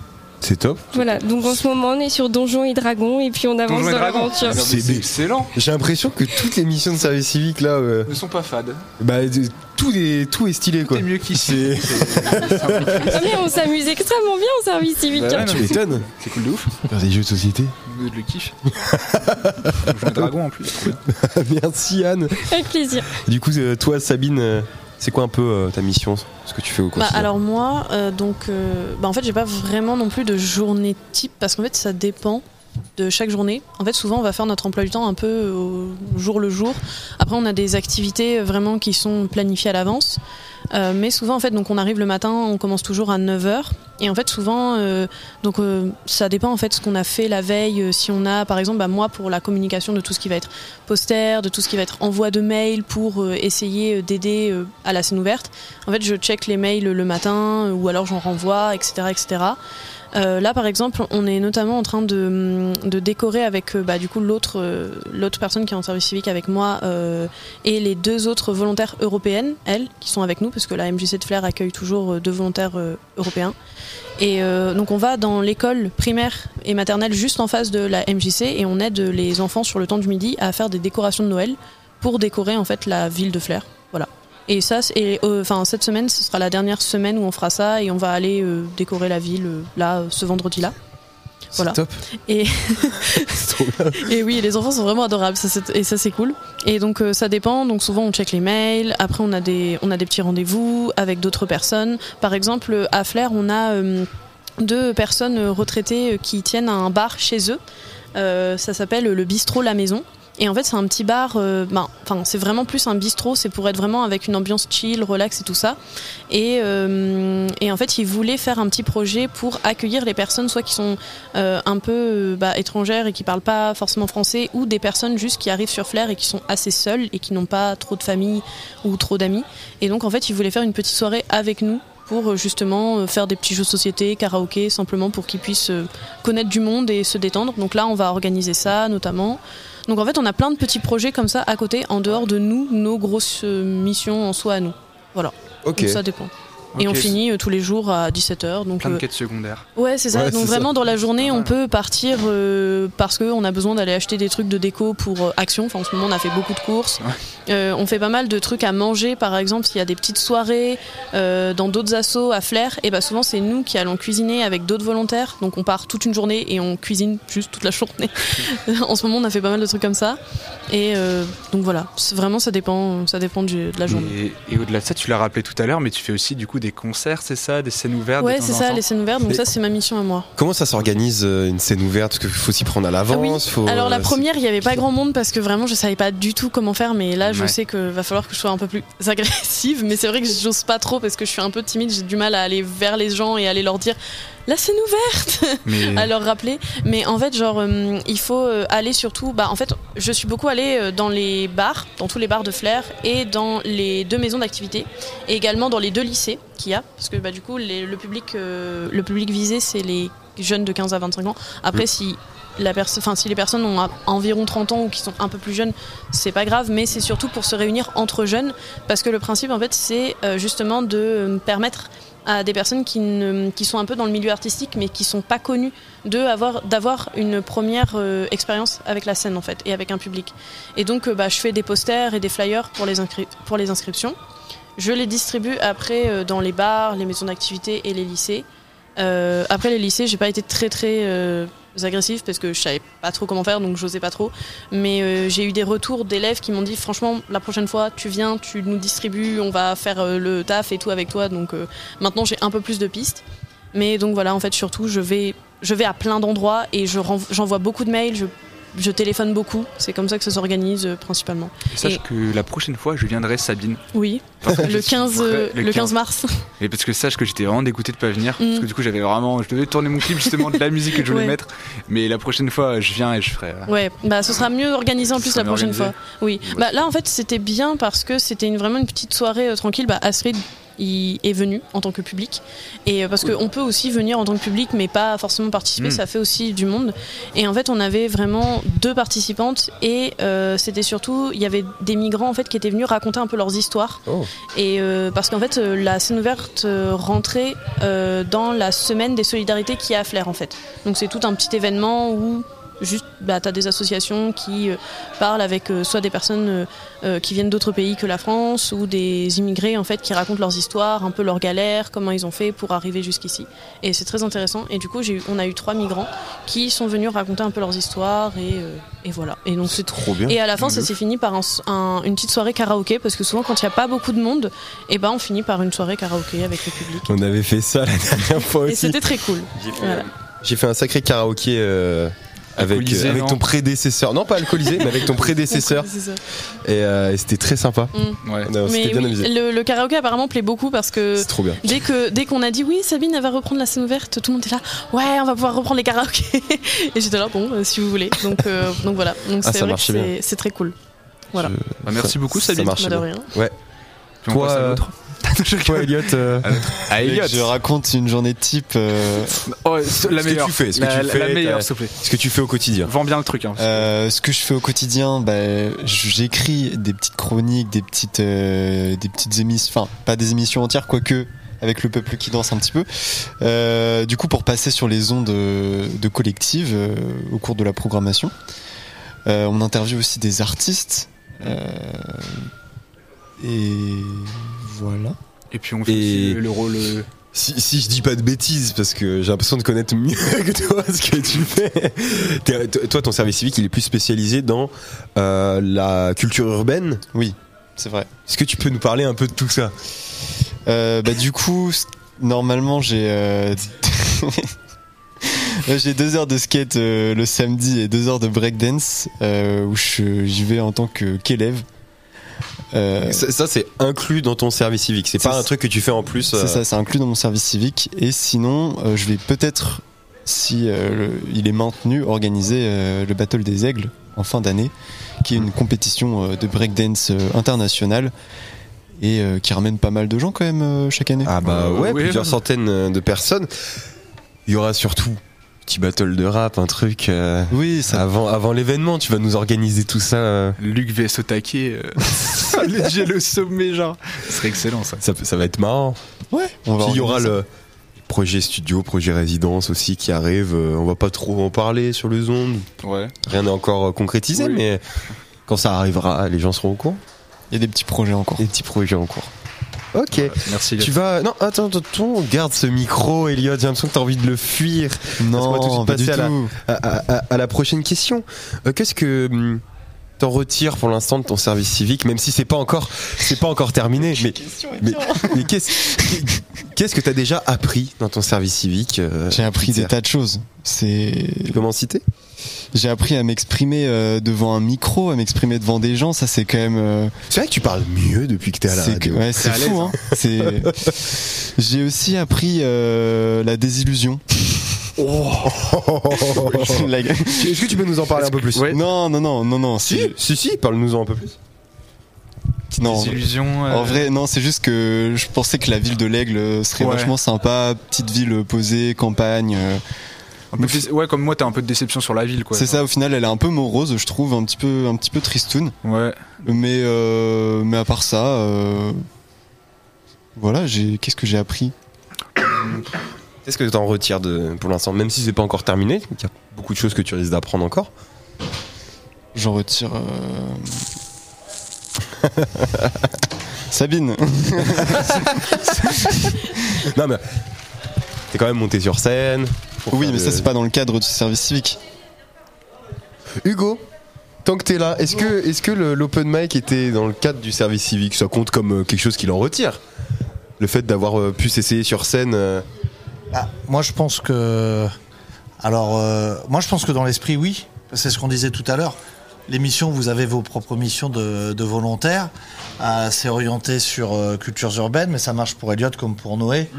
Speaker 1: C'est top.
Speaker 4: Voilà, donc en ce moment on est sur Donjons et Dragons et puis on avance
Speaker 7: Donjons
Speaker 4: dans
Speaker 7: Dragons.
Speaker 4: l'aventure.
Speaker 7: Ah,
Speaker 1: C'est
Speaker 7: excellent.
Speaker 1: J'ai l'impression que toutes les missions de service civique là, euh,
Speaker 7: Ne sont pas fades.
Speaker 1: bah, de- tout est tout est stylé quoi.
Speaker 7: C'est mieux qu'ici.
Speaker 4: Ah mais on s'amuse extrêmement bien au service civique.
Speaker 7: Bah
Speaker 1: Tu m'étonnes.
Speaker 7: c'est cool de ouf.
Speaker 1: Faire des jeux de société.
Speaker 7: Je le kiffe. Donjons et Dragons en plus.
Speaker 1: Merci Anne.
Speaker 4: Avec plaisir.
Speaker 1: Du coup, euh, toi Sabine, euh, c'est quoi un peu euh, ta mission, ce que tu fais au
Speaker 5: Bah,
Speaker 1: quotidien
Speaker 5: alors moi, euh, donc, euh, bah, en fait, j'ai pas vraiment non plus de journée type parce qu'en fait, ça dépend de chaque journée. En fait, souvent, on va faire notre emploi du temps un peu au jour le jour. Après, on a des activités vraiment qui sont planifiées à l'avance. Euh, mais souvent, en fait, donc on arrive le matin, on commence toujours à 9h. Et en fait, souvent, euh, donc euh, ça dépend en fait ce qu'on a fait la veille. Euh, Si on a, par exemple, bah, moi pour la communication de tout ce qui va être poster, de tout ce qui va être envoi de mail pour euh, essayer euh, d'aider euh, à la scène ouverte. En fait, je check les mails le matin euh, ou alors j'en renvoie, etc., etc. Euh, là, par exemple, on est notamment en train de, de décorer avec euh, bah, du coup l'autre euh, l'autre personne qui est en service civique avec moi et les deux autres volontaires européennes, elles, qui sont avec nous, parce que la MJC de Flair accueille toujours deux volontaires européens. Et donc on va dans l'école primaire et maternelle juste en face de la MJC et on aide les enfants sur le temps du midi à faire des décorations de Noël pour décorer en fait la ville de Flair. Et ça, et, euh, enfin cette semaine, ce sera la dernière semaine où on fera ça et on va aller euh, décorer la ville euh, là ce vendredi-là. Voilà.
Speaker 1: top.
Speaker 5: Et-
Speaker 1: C'est trop bien.
Speaker 5: Et oui, les enfants sont vraiment adorables, ça, et ça c'est cool. Et donc euh, ça dépend, donc souvent on check les mails, après on a des, on a des petits rendez-vous avec d'autres personnes. Par exemple, à Flair, on a euh, deux personnes retraitées qui tiennent un bar chez eux. Euh, ça s'appelle le bistrot La Maison. Et en fait, c'est un petit bar. euh, ben, c'est vraiment plus un bistrot. C'est pour être vraiment avec une ambiance chill, relax et tout ça. Et, euh, en fait, ils voulaient faire un petit projet pour accueillir les personnes, soit qui sont euh, un peu euh, bah, étrangères et qui parlent pas forcément français, ou des personnes juste qui arrivent sur Flair et qui sont assez seules et qui n'ont pas trop de famille ou trop d'amis. Et donc, en fait, ils voulaient faire une petite soirée avec nous pour justement faire des petits jeux de société, karaoké, simplement pour qu'ils puissent connaître du monde et se détendre. Donc là, on va organiser ça notamment. Donc en fait, on a plein de petits projets comme ça à côté, en dehors de nous, nos grosses missions en soi à nous.
Speaker 1: Ok.
Speaker 5: Donc ça dépend. Et on finit euh, tous les jours à 17h. Donc
Speaker 7: Plein de
Speaker 5: euh,
Speaker 7: quêtes secondaires.
Speaker 5: Ouais, c'est ça.
Speaker 1: Ouais,
Speaker 5: Donc vraiment dans la journée, on peut partir euh, parce qu'on a besoin d'aller acheter des trucs de déco pour euh, Action. Enfin, en ce moment, on a fait beaucoup de courses. Euh, on fait pas mal de trucs à manger, par exemple, s'il y a des petites soirées euh, dans d'autres assos à Flair. Et bah souvent, c'est nous qui allons cuisiner avec d'autres volontaires. Donc on part toute une journée et on cuisine juste toute la journée. en ce moment, on a fait pas mal de trucs comme ça. Et euh, donc voilà, vraiment, ça dépend, ça dépend du- de la journée.
Speaker 7: Et, et au-delà de ça, tu l'as rappelé tout à l'heure, mais tu fais aussi du coup des concerts, c'est ça, des scènes ouvertes.
Speaker 5: Ouais, c'est ça, les scènes ouvertes. Donc ça, c'est ma mission à moi.
Speaker 1: Comment ça s'organise euh, une scène ouverte? Parce qu'il faut s'y prendre à
Speaker 5: Ah oui.
Speaker 1: l'avance. faut,
Speaker 5: Alors la
Speaker 1: euh,
Speaker 5: première, il n'y avait pas grand monde parce que vraiment je savais pas du tout comment faire, mais là je
Speaker 7: Ouais.
Speaker 5: sais que va falloir que je sois un peu plus agressive. Mais c'est vrai que j'ose pas trop parce que je suis un peu timide, j'ai du mal à aller vers les gens et aller leur dire la scène ouverte,
Speaker 7: Mais
Speaker 5: à leur rappeler. Mais en fait, genre, euh, il faut euh, aller surtout. Bah, en fait, je suis beaucoup allée euh, dans les bars, dans tous les bars de Flair et dans les deux maisons d'activité et également dans les deux lycées qu'il y a, parce que bah, du coup, les- le public, euh, le public visé, c'est les jeunes de 15 à 25 ans. Après, si la enfin, si les personnes ont environ 30 ans ou qui sont un peu plus jeunes, c'est pas grave, mais c'est surtout pour se réunir entre jeunes, parce que le principe, en fait, c'est euh, justement de permettre à des personnes qui, qui sont un peu dans le milieu artistique, mais qui sont pas connues, de avoir, d'avoir une première euh, expérience avec la scène, en fait, et avec un public. Et donc, euh, bah, je fais des posters et des flyers pour les, pour les inscriptions. Je les distribue après euh, dans les bars, les maisons d'activité et les lycées. Euh, après les lycées, j'ai pas été très très euh, agressive parce que je savais pas trop comment faire, donc j'osais pas trop. Mais euh, j'ai eu des retours d'élèves qui m'ont dit franchement, la prochaine fois, tu viens, tu nous distribues, on va faire le taf et tout avec toi. Donc maintenant, j'ai un peu plus de pistes. Mais donc voilà, en fait, surtout, je vais, je vais à plein d'endroits et j'envoie beaucoup de mails. Je téléphone beaucoup, c'est comme ça que ça s'organise euh, principalement.
Speaker 7: sache
Speaker 5: et-
Speaker 7: que la prochaine fois, je viendrai Sabine.
Speaker 5: Oui, le
Speaker 7: suis
Speaker 5: 15,
Speaker 7: vrai-
Speaker 5: euh, le 15 mars.
Speaker 7: Et parce que sache que j'étais vraiment dégoûté de pas venir.
Speaker 5: Mm.
Speaker 7: Parce que du coup, j'avais vraiment. Je devais tourner mon clip justement de la musique que je voulais
Speaker 5: Ouais.
Speaker 7: mettre. Mais la prochaine fois, je viens et je ferai. euh,
Speaker 5: Ouais, bah ce sera mieux organisé en plus la prochaine
Speaker 7: organisé.
Speaker 5: fois. Oui. Bah là en fait c'était bien parce que c'était une, vraiment une petite soirée tranquille. Bah Astrid, y est venu en tant que public. Et parce qu'on peut aussi venir en tant que public, mais pas forcément participer,
Speaker 7: Mm.
Speaker 5: ça fait aussi du monde. Et en fait, on avait vraiment deux participantes et euh, c'était surtout, il y avait des migrants en fait qui étaient venus raconter un peu leurs histoires.
Speaker 1: Oh.
Speaker 5: Et euh, parce qu'en fait, euh, la scène ouverte rentrait euh, dans la semaine des solidarités qui est à Flers en fait. Donc c'est tout un petit événement où juste bah, tu as des associations qui euh, parlent avec euh, soit des personnes euh, qui viennent d'autres pays que la France ou des immigrés en fait qui racontent leurs histoires, un peu leurs galères, comment ils ont fait pour arriver jusqu'ici. Et c'est très intéressant. Et du coup, eu- on a eu trois migrants qui sont venus raconter un peu leurs histoires et, euh, et voilà. Et donc c'est
Speaker 1: Trop bien.
Speaker 5: et à la fin, ça s'est fini par un- un- une petite soirée karaoké parce que souvent, quand il n'y a pas beaucoup de monde, et ben on finit par une soirée karaoké avec le public.
Speaker 1: On avait fait ça la dernière fois
Speaker 5: Et
Speaker 1: aussi.
Speaker 5: c'était très cool.
Speaker 1: J'ai fait,
Speaker 5: Voilà.
Speaker 1: j'ai fait un sacré karaoké euh, avec,
Speaker 7: Alcoolisé,
Speaker 1: avec
Speaker 7: non
Speaker 1: ton prédécesseur. Non, pas alcoolisé, mais avec ton prédécesseur.
Speaker 5: C'est ça.
Speaker 1: Et, euh, et c'était très sympa.
Speaker 7: Ouais.
Speaker 5: Mais
Speaker 1: bien
Speaker 5: oui,
Speaker 1: amusé.
Speaker 5: le, le karaoké apparemment plaît beaucoup parce que
Speaker 1: C'est trop bien.
Speaker 5: dès que dès qu'on a dit oui, Sabine elle va reprendre la scène ouverte, tout le monde est là. Ouais, on va pouvoir reprendre les karaokés. Et j'étais là, bon, euh, si vous voulez. Donc euh, donc voilà. Donc
Speaker 1: Ah,
Speaker 5: c'est
Speaker 1: ça
Speaker 5: vrai c'est- très cool. Voilà.
Speaker 1: Je-
Speaker 7: Bah, merci beaucoup,
Speaker 1: ça
Speaker 7: Sabine.
Speaker 1: marche
Speaker 5: Bah, de rien.
Speaker 7: Puis on
Speaker 1: Toi,
Speaker 7: à
Speaker 1: euh,
Speaker 7: l'autre.
Speaker 1: Toi, Elliot, euh,
Speaker 7: Ah, Elliot.
Speaker 6: Je raconte une journée type. euh,
Speaker 7: Oh, c'est la
Speaker 1: Ce que
Speaker 7: meilleure.
Speaker 1: tu fais, ce que
Speaker 7: la,
Speaker 1: tu fais,
Speaker 7: la meilleure,
Speaker 1: t'as-
Speaker 7: s'il te plaît.
Speaker 1: ce que tu fais au quotidien.
Speaker 7: Vends bien le truc. Hein.
Speaker 6: Euh, ce que je fais au quotidien, bah, j'écris des petites chroniques, des petites, euh, des petites émissions, enfin pas des émissions entières, quoique avec le peuple qui danse un petit peu. Euh, du coup, pour passer sur les ondes de, de collective euh, au cours de la programmation, Euh, on interviewe aussi des artistes. euh, et voilà.
Speaker 7: Et puis on fait
Speaker 1: Et-
Speaker 7: le rôle. euh,
Speaker 1: Si, si je dis pas de bêtises, parce que j'ai l'impression de connaître mieux que toi ce que tu fais. Toi, ton service civique, il est plus spécialisé dans euh, la culture urbaine?
Speaker 6: Oui, c'est vrai.
Speaker 1: Est-ce que tu peux nous parler un peu de tout ça?
Speaker 6: Euh, bah du coup, normalement j'ai euh, j'ai deux heures de skate euh, le samedi et deux heures de breakdance euh, où je- j'y vais en tant que qu'élève. Euh,
Speaker 1: Ça, ça, c'est inclus dans ton service civique. C'est pas un truc que tu fais en plus. euh,
Speaker 6: c'est ça, c'est inclus dans mon service civique. Et sinon, euh, je vais peut-être, si euh, le- il est maintenu, organiser euh, le Battle des Aigles en fin d'année, qui est une compétition euh, de breakdance euh, internationale et euh, qui ramène pas mal de gens quand même euh, chaque année.
Speaker 1: Ah bah
Speaker 7: Euh,
Speaker 1: ouais,
Speaker 7: oui,
Speaker 1: plusieurs centaines euh, de personnes. Il y aura surtout petit battle de rap, un truc. euh,
Speaker 6: Oui, ça
Speaker 1: avant avant l'événement, tu vas nous organiser tout ça. euh,
Speaker 7: Luc vs au taquet. euh, le sommet, genre. Ce serait excellent ça.
Speaker 1: ça, ça va être marrant.
Speaker 6: Ouais, on va
Speaker 1: Puis il y aura le projet studio, projet résidence aussi qui arrive. Euh, On va pas trop en parler sur les ondes.
Speaker 7: Ouais.
Speaker 1: Rien n'est encore euh, concrétisé,
Speaker 7: Oui.
Speaker 1: mais quand ça arrivera, les gens seront au courant.
Speaker 6: Il y a des petits projets en cours.
Speaker 1: Des petits projets en cours. Ok.
Speaker 7: Merci.
Speaker 1: Tu vas. Non, attends, attends, attends, garde ce micro, Elliot. J'ai l'impression que t'as envie de le fuir. Laisse-moi tout de suite
Speaker 6: Non, pas du
Speaker 1: passer à la-
Speaker 6: tout.
Speaker 1: À, à- à- à la prochaine question. Euh, Qu'est-ce que hum, t'en retires pour l'instant de ton service civique, même si c'est pas encore, c'est pas encore terminé. Mais, mais, mais qu'est-ce, qu'est-ce que t'as déjà appris dans ton service civique euh,
Speaker 6: J'ai appris des tas de choses. C'est,
Speaker 1: Tu peux m'en citer?
Speaker 6: J'ai appris à m'exprimer euh, devant un micro, à m'exprimer devant des gens. Ça, c'est quand même. euh,
Speaker 1: C'est vrai que tu parles mieux depuis que t'es à la
Speaker 6: c'est que-
Speaker 1: radio.
Speaker 6: ouais, c'est fou. Hein. C'est. J'ai aussi appris euh, la désillusion. La-
Speaker 1: Est-ce que tu peux nous en parler un peu plus?
Speaker 7: Ouais.
Speaker 6: Non, non, non, non, non.
Speaker 1: Si, si, si, parle-nous-en un peu plus.
Speaker 6: Non.
Speaker 7: Illusions. euh,
Speaker 6: En vrai, non, c'est juste que je pensais que la ville de l'Aigle serait
Speaker 7: Ouais.
Speaker 6: vachement sympa, petite ville posée, campagne. euh,
Speaker 7: un peu de dé- ouais, comme moi, t'as un peu de déception sur la ville, quoi.
Speaker 6: c'est ça, au final, elle est un peu morose, je trouve, un petit peu, un petit peu tristoun.
Speaker 7: Ouais.
Speaker 6: Mais, euh, mais à part ça, euh, voilà, j'ai, qu'est-ce que j'ai appris?
Speaker 1: Qu'est-ce que t'en retires de, pour l'instant, même si c'est pas encore terminé, il y a beaucoup de choses que tu risques d'apprendre encore.
Speaker 6: J'en retire. euh, Sabine.
Speaker 1: Non mais t'es quand même monté sur scène. Pour
Speaker 6: Oui, mais
Speaker 1: de-
Speaker 6: ça c'est pas dans le cadre du service civique.
Speaker 1: Hugo, tant que t'es là, est-ce que, le- l'open mic était dans le cadre du service civique? Ça compte comme euh, quelque chose qu'il en retire? Le fait d'avoir euh, pu s'essayer sur scène. euh,
Speaker 8: Ah, moi, je pense que. Alors, euh, moi, je pense que dans l'esprit, oui. C'est ce qu'on disait tout à l'heure. L'émission, vous avez vos propres missions de, de volontaires. Euh, c'est orienté sur euh, cultures urbaines, mais ça marche pour Elliot comme pour Noé,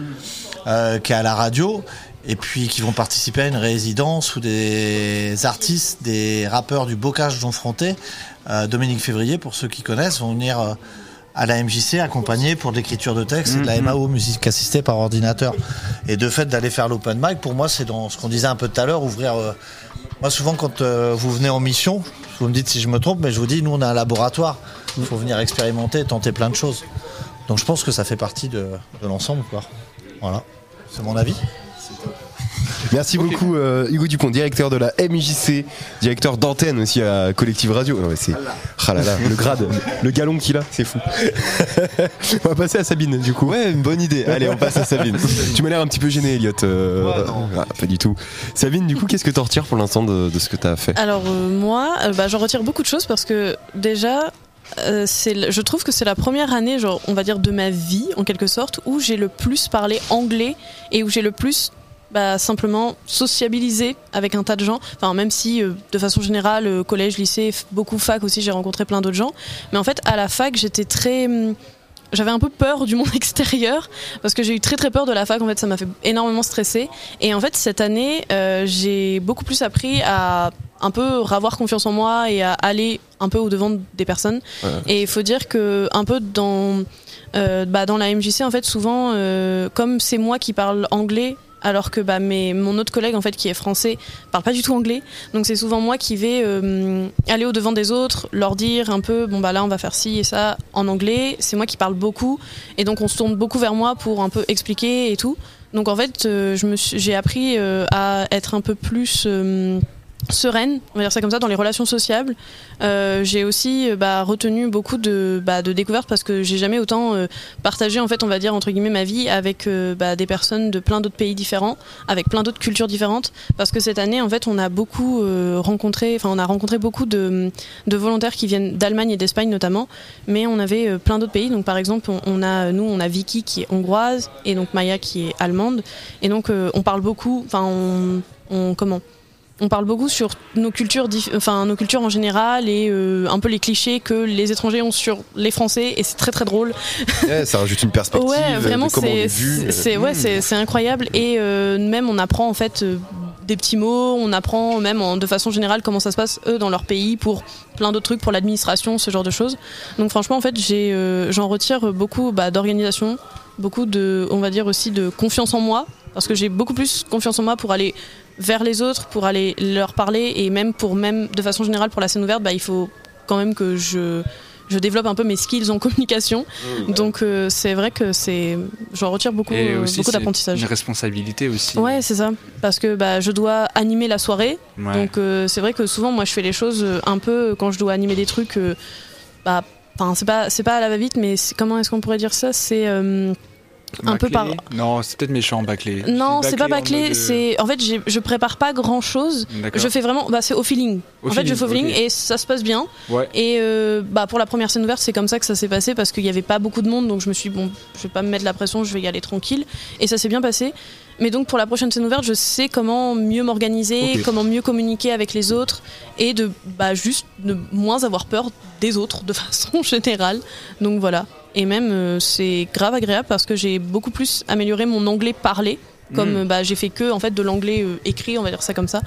Speaker 8: euh, qui est à la radio. Et puis qui vont participer à une résidence où des artistes, des rappeurs du Bocage Jean Fronté, euh, Dominique Février, pour ceux qui connaissent, vont venir euh, à la MJC accompagné pour de l'écriture de texte et de la
Speaker 7: Mhm.
Speaker 8: MAO, musique assistée par ordinateur. Et de fait d'aller faire l'open mic, pour moi, c'est dans ce qu'on disait un peu tout à l'heure, ouvrir. euh, moi, souvent, quand euh, vous venez en mission, vous me dites si je me trompe, mais je vous dis, nous, on a un laboratoire. Il faut venir expérimenter, tenter plein de choses. Donc, je pense que ça fait partie de, de l'ensemble, quoi. Voilà. C'est mon avis.
Speaker 1: Merci beaucoup euh, Hugo Dupont, directeur de la MJC, directeur d'antenne aussi à Collective Radio. Non, mais c'est ah là là, le grade, le galon qu'il a, c'est fou. on va passer à Sabine du coup.
Speaker 6: Ouais, une bonne idée. Allez, on passe à Sabine.
Speaker 1: Tu m'as l'air un petit peu gêné, Elliot. euh,
Speaker 6: Ouais, non.
Speaker 1: ah, pas du tout. Sabine, du coup, qu'est-ce que tu retires pour l'instant de, de ce que tu as fait?
Speaker 5: Alors euh, moi, euh, bah, j'en retire beaucoup de choses parce que déjà, euh, je trouve que c'est la première année, genre, on va dire, de ma vie, en quelque sorte, où j'ai le plus parlé anglais et où j'ai le plus bah, simplement sociabilisé avec un tas de gens. Enfin, même si, euh, de façon générale, euh, collège, lycée, beaucoup fac aussi, j'ai rencontré plein d'autres gens. Mais en fait, à la fac, j'étais très... hum, j'avais un peu peur du monde extérieur parce que j'ai eu très très peur de la fac. En fait, ça m'a fait énormément stresser. Et en fait, cette année, euh, j'ai beaucoup plus appris à un peu avoir confiance en moi et à aller un peu au devant des personnes.
Speaker 1: Ouais.
Speaker 5: Et il faut dire que un peu dans euh, bah, dans la MJC, en fait, souvent, euh, comme c'est moi qui parle anglais. Alors que bah, mes, mon autre collègue en fait qui est français parle pas du tout anglais, donc c'est souvent moi qui vais euh, aller au devant des autres, leur dire un peu bon bah là on va faire ci et ça en anglais. C'est moi qui parle beaucoup et donc on se tourne beaucoup vers moi pour un peu expliquer et tout. Donc en fait, euh, j'ai appris euh, à être un peu plus sereine, on va dire ça comme ça, dans les relations sociables. Euh, j'ai aussi euh, bah, retenu beaucoup de, bah, de découvertes parce que j'ai jamais autant euh, partagé, en fait, on va dire entre guillemets, ma vie avec bah, des personnes de plein d'autres pays différents, avec plein d'autres cultures différentes. Parce que cette année, en fait, on a beaucoup rencontré, enfin, on a rencontré beaucoup de, volontaires qui viennent d'Allemagne et d'Espagne notamment, mais on avait plein d'autres pays. Donc, par exemple, on, a, nous, on a Vicky qui est hongroise et donc Maya qui est allemande. Et donc, on parle beaucoup, enfin, on, comment on parle beaucoup sur nos cultures, enfin nos cultures en général et euh, un peu les clichés que les étrangers ont sur les Français et c'est très très drôle.
Speaker 1: Ouais, Ça rajoute une perspective.
Speaker 5: Ouais, vraiment
Speaker 1: de comment on
Speaker 5: c'est c'est- ouais incroyable et euh, même on apprend en fait euh, des petits mots, on apprend même en- de façon générale comment ça se passe eux dans leur pays pour plein d'autres trucs pour l'administration, ce genre de choses. Donc franchement en fait j'ai euh, j'en retire beaucoup bah, d'organisation, beaucoup de on va dire aussi de confiance en moi parce que j'ai beaucoup plus confiance en moi pour aller vers les autres, pour aller leur parler et même pour même de façon générale pour la scène ouverte, bah, il faut quand même que je je développe un peu mes skills en communication. Donc euh, c'est vrai que c'est j'en retire beaucoup
Speaker 7: Et
Speaker 5: euh,
Speaker 7: aussi,
Speaker 5: beaucoup d'apprentissage.
Speaker 7: Une responsabilité aussi.
Speaker 5: Ouais, c'est ça parce que bah je dois animer la soirée.
Speaker 7: Ouais.
Speaker 5: Donc euh, c'est vrai que souvent moi je fais les choses euh, un peu quand je dois animer des trucs bah c'est pas c'est pas à la va-vite mais c'est- comment est-ce qu'on pourrait dire ça? C'est un peu par
Speaker 7: Non, c'est peut-être méchant, bâclé.
Speaker 5: non, c'est pas
Speaker 7: en
Speaker 5: bâclé,
Speaker 7: mode, euh,
Speaker 5: c'est en fait j'ai- je prépare pas grand chose.
Speaker 7: D'accord.
Speaker 5: Je fais vraiment bah c'est au feeling.
Speaker 7: Au
Speaker 5: en fait, je fais au feeling et ça se passe bien.
Speaker 7: Ouais.
Speaker 5: Et euh, bah pour la première scène ouverte, c'est comme ça que ça s'est passé parce qu'il y avait pas beaucoup de monde, donc je me suis dit, bon, je vais pas me mettre la pression, je vais y aller tranquille. Et ça s'est bien passé. Mais donc pour la prochaine scène ouverte, je sais comment mieux m'organiser, comment mieux communiquer avec les autres et de bah juste de moins avoir peur des autres de façon générale. Donc voilà. Et même euh, c'est grave agréable parce que j'ai beaucoup plus amélioré mon anglais parlé. Comme
Speaker 7: Mm.
Speaker 5: euh, bah, j'ai fait que en fait de l'anglais euh, écrit, on va dire ça comme ça.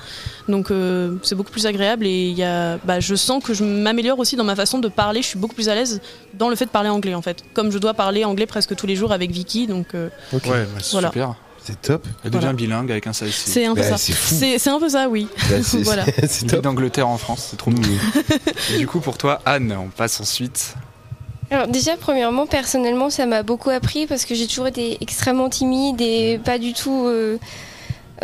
Speaker 5: Donc euh, c'est beaucoup plus agréable et il y a, bah, je sens que je m'améliore aussi dans ma façon de parler. Je suis beaucoup plus à l'aise dans le fait de parler anglais en fait. Comme je dois parler anglais presque tous les jours avec Vicky, donc euh,
Speaker 7: Ouais, bah,
Speaker 5: Voilà.
Speaker 7: super.
Speaker 1: C'est top.
Speaker 7: Elle devient
Speaker 5: Voilà.
Speaker 7: bilingue avec un site.
Speaker 5: c'est un peu
Speaker 1: Bah,
Speaker 5: ça.
Speaker 1: c'est
Speaker 5: un peu ça, oui.
Speaker 1: Bah, c'est
Speaker 5: Voilà.
Speaker 7: d'Angleterre en France, c'est trop cool. Et du coup, pour toi, Anne, on passe ensuite.
Speaker 4: Alors déjà, premièrement, personnellement, ça m'a beaucoup appris parce que j'ai toujours été extrêmement timide et pas du tout... euh,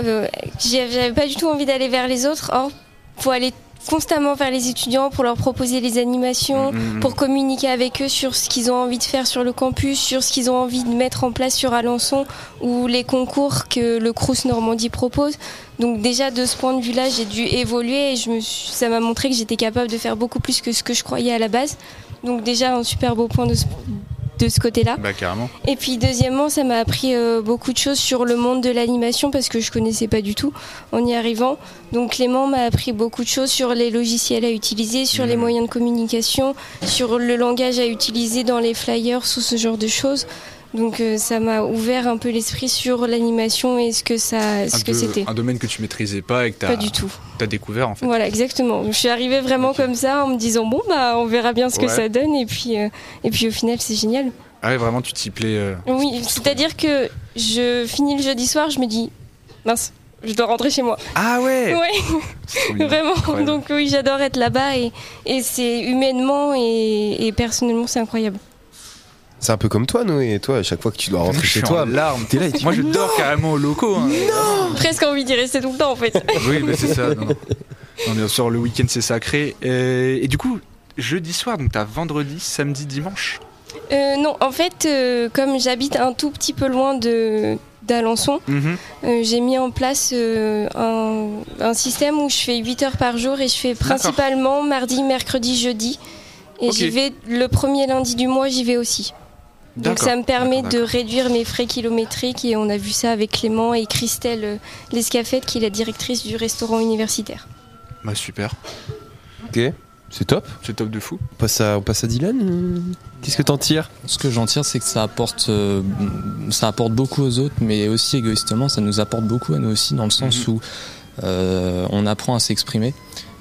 Speaker 4: euh, j'avais pas du tout envie d'aller vers les autres. Or, faut aller constamment vers les étudiants pour leur proposer les animations,
Speaker 7: Mhm.
Speaker 4: pour communiquer avec eux sur ce qu'ils ont envie de faire sur le campus, sur ce qu'ils ont envie de mettre en place sur Alençon ou les concours que le Crous Normandie propose. Donc déjà de ce point de vue-là, j'ai dû évoluer et je me suis- ça m'a montré que j'étais capable de faire beaucoup plus que ce que je croyais à la base. Donc déjà un super beau point de ce, de ce côté-là.
Speaker 7: Bah, carrément.
Speaker 4: Et puis deuxièmement, ça m'a appris euh, beaucoup de choses sur le monde de l'animation parce que je connaissais pas du tout en y arrivant. Donc Clément m'a appris beaucoup de choses sur les logiciels à utiliser, sur les
Speaker 7: Mhm.
Speaker 4: moyens de communication, sur le langage à utiliser dans les flyers, ou ce genre de choses. Donc euh, ça m'a ouvert un peu l'esprit sur l'animation et ce que ça, ce
Speaker 7: un,
Speaker 4: que c'était.
Speaker 7: un domaine que tu maîtrisais pas et que
Speaker 4: Pas
Speaker 7: tu
Speaker 4: du tout.
Speaker 7: as découvert en fait.
Speaker 4: Voilà, exactement. Je suis arrivée vraiment comme ça en me disant bon bah on verra bien ce que ça donne et puis euh, et puis au final c'est génial.
Speaker 7: Ah ouais, vraiment, tu t'y plais. euh,
Speaker 4: Oui, c'est-à-dire que je finis le jeudi soir, je me dis mince, je dois rentrer chez moi.
Speaker 7: Ah ouais,
Speaker 4: vraiment.
Speaker 7: Incroyable.
Speaker 4: Donc oui, j'adore être là-bas et, et c'est humainement et, et personnellement c'est incroyable.
Speaker 1: C'est un peu comme toi, Noé. Et toi, à chaque fois que tu dois rentrer chez toi,
Speaker 7: larmes.
Speaker 1: t'es là et tu
Speaker 7: Moi, je dors carrément au locaux. hein.
Speaker 4: Presque envie d'y rester tout le temps en fait.
Speaker 7: Oui, bah, c'est ça. Non, non. Non, bien sûr, le week-end c'est sacré. Euh, et du coup, jeudi soir, donc t'as vendredi, samedi, dimanche.
Speaker 4: Euh, non, en fait, euh, comme j'habite un tout petit peu loin de d'Alençon,
Speaker 7: Mhm.
Speaker 4: euh, j'ai mis en place euh, un, un système où je fais 8 heures par jour et je fais principalement mardi, mercredi, jeudi. Et j'y vais le premier lundi du mois, j'y vais aussi. Donc ça me permet de réduire mes frais kilométriques et on a vu ça avec Clément et Christelle euh, Lescafette qui est la directrice du restaurant universitaire.
Speaker 7: Bah super,
Speaker 1: Ok, c'est top.
Speaker 7: c'est top de fou.
Speaker 1: On passe à, on passe à Dylan. Qu'est-ce que t'en tires?
Speaker 3: Ce que j'en tire, c'est que ça apporte, euh, ça apporte beaucoup aux autres, mais aussi égoïstement, ça nous apporte beaucoup à nous aussi, dans le sens
Speaker 7: Mhm.
Speaker 3: où euh, on apprend à s'exprimer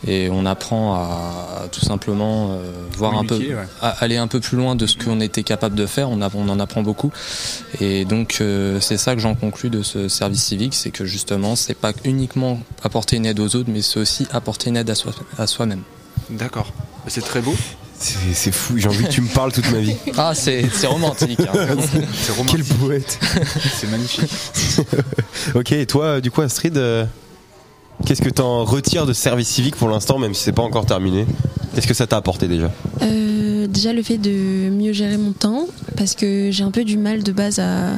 Speaker 3: et on apprend à tout simplement euh, voir un peu,
Speaker 7: Communiquer, ouais.
Speaker 3: à aller un peu plus loin de ce qu'on était capable de faire. On, a- on en apprend beaucoup, et donc euh, c'est ça que j'en conclus de ce service civique, c'est que justement, c'est pas uniquement apporter une aide aux autres, mais c'est aussi apporter une aide à soi- à soi-même.
Speaker 7: D'accord. C'est très beau.
Speaker 1: C'est c'est fou, j'ai envie que tu me parles toute ma vie.
Speaker 3: ah, c'est c'est romantique. hein.
Speaker 7: C'est
Speaker 1: Quel
Speaker 7: romantique.
Speaker 1: poète.
Speaker 7: C'est magnifique.
Speaker 1: Ok, et toi, du coup, Astrid, euh, qu'est-ce que t'en retires de ce service civique pour l'instant, même si c'est pas encore terminé? Qu'est-ce que ça t'a apporté déjà?
Speaker 2: Euh, déjà le fait de mieux gérer mon temps parce que j'ai un peu du mal de base à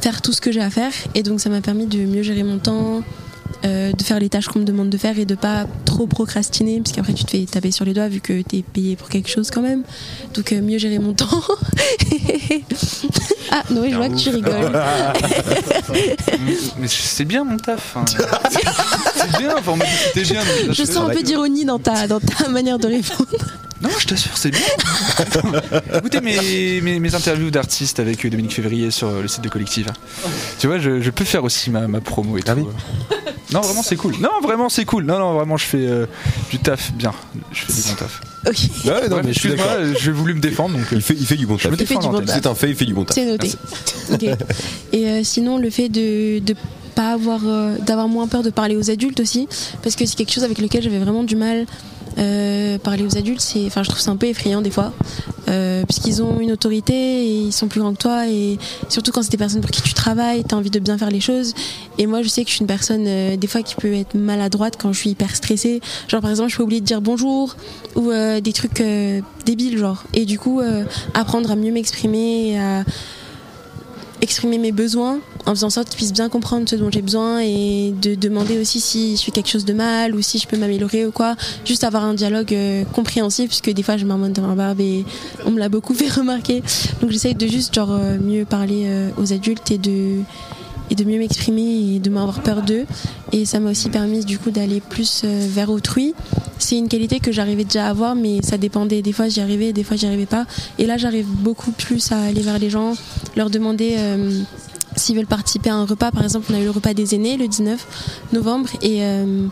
Speaker 2: faire tout ce que j'ai à faire. Et donc ça m'a permis de mieux gérer mon temps, euh, de faire les tâches qu'on me demande de faire et de pas trop procrastiner parce qu'après tu te fais taper sur les doigts vu que t'es payé pour quelque chose quand même. Donc euh, mieux gérer mon temps. ah Noé, je vois que tu rigoles.
Speaker 7: Mais c'est bien mon taf. hein. c'est bien. Enfin, c'était bien. donc
Speaker 2: Je sens un peu d'ironie dans ta, dans ta manière de répondre.
Speaker 7: Non, je t'assure, c'est bien. Écoutez mes, mes, mes interviews d'artistes avec euh, Dominique Février sur euh, le site de Collective. Tu vois, je, je peux faire aussi ma, ma promo et tout.
Speaker 1: Ah oui
Speaker 7: Non, vraiment, c'est cool. Non, vraiment, c'est cool. Non, non, vraiment, je fais euh, du taf bien. Je fais du bon taf.
Speaker 2: Ok,
Speaker 1: Ouais, non,
Speaker 7: Ouais,
Speaker 1: mais je suis d'accord.
Speaker 7: j'ai voulu me défendre, donc. euh,
Speaker 1: Il fait, il fait du bon
Speaker 7: Je me
Speaker 1: taf.
Speaker 2: Bon.
Speaker 1: C'est un fait, il fait du bon taf.
Speaker 2: c'est noté. Ok. Et euh, sinon, le fait de, de pas avoir, euh, d'avoir moins peur de parler aux adultes aussi, parce que c'est quelque chose avec lequel j'avais vraiment du mal. Euh, parler aux adultes, c'est, enfin, je trouve ça un peu effrayant des fois, euh, puisqu'ils ont une autorité et ils sont plus grands que toi, et surtout quand c'est des personnes pour qui tu travailles, t'as envie de bien faire les choses. Et moi, je sais que je suis une personne euh, des fois qui peut être maladroite quand je suis hyper stressée. Genre par exemple, je peux oublier de dire bonjour ou euh, des trucs euh, débiles, genre. Et du coup, euh, apprendre à mieux m'exprimer, à exprimer mes besoins en faisant en sorte qu'ils puissent bien comprendre ce dont j'ai besoin et de demander aussi si je fais quelque chose de mal ou si je peux m'améliorer ou quoi. Juste avoir un dialogue euh, compréhensif puisque des fois je marmonne dans ma barbe et on me l'a beaucoup fait remarquer. Donc j'essaye de juste genre euh, mieux parler euh, aux adultes et de et de mieux m'exprimer et de moins avoir peur d'eux. Et ça m'a aussi permis du coup d'aller plus euh, vers autrui. C'est une qualité que j'arrivais déjà à avoir, mais ça dépendait. Des fois j'y arrivais, des fois j'y arrivais pas. Et là j'arrive beaucoup plus à aller vers les gens, leur demander euh, s'ils veulent participer à un repas. Par exemple, on a eu le repas des aînés le 19 novembre et euh,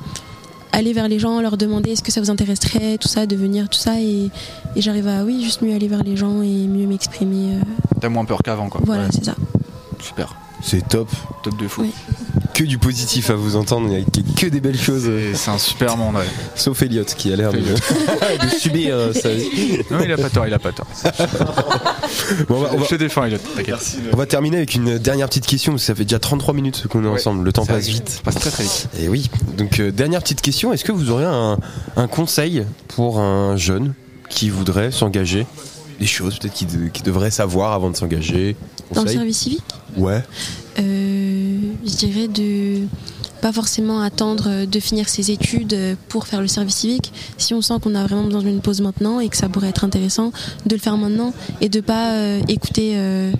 Speaker 2: aller vers les gens, leur demander est-ce que ça vous intéresserait, tout ça, de venir, tout ça. Et, et j'arrive à, oui, juste mieux aller vers les gens et mieux m'exprimer. euh,
Speaker 7: T'as moins peur qu'avant, quoi.
Speaker 2: voilà,
Speaker 7: Ouais,
Speaker 2: c'est ça.
Speaker 7: super.
Speaker 1: C'est top.
Speaker 7: Top de fou.
Speaker 2: Oui.
Speaker 1: Que du positif à vous entendre, il y a que- des belles choses.
Speaker 7: C'est- un super monde, ouais.
Speaker 1: Sauf Elliot qui a l'air de, de subir euh, sa vie.
Speaker 7: Non, il a pas tort, il a pas tort.
Speaker 1: Bon, on, va, on va-
Speaker 7: Je te défends, Elliot,
Speaker 1: on va terminer avec une dernière petite question, parce que ça fait déjà 33 minutes qu'on est
Speaker 7: Ouais.
Speaker 1: ensemble, le temps passe
Speaker 7: arrive.
Speaker 1: vite.
Speaker 7: Ça passe très très vite.
Speaker 1: Et oui, donc euh, dernière petite question, est-ce que vous auriez un, un conseil pour un jeune qui voudrait s'engager Des choses peut-être qu'il de- qu'il devrait savoir avant de s'engager
Speaker 2: Dans le service civique?
Speaker 1: Ouais.
Speaker 2: Euh, je dirais de pas forcément attendre de finir ses études pour faire le service civique. Si on sent qu'on a vraiment besoin d'une pause maintenant et que ça pourrait être intéressant, de le faire maintenant et de pas euh, écouter euh,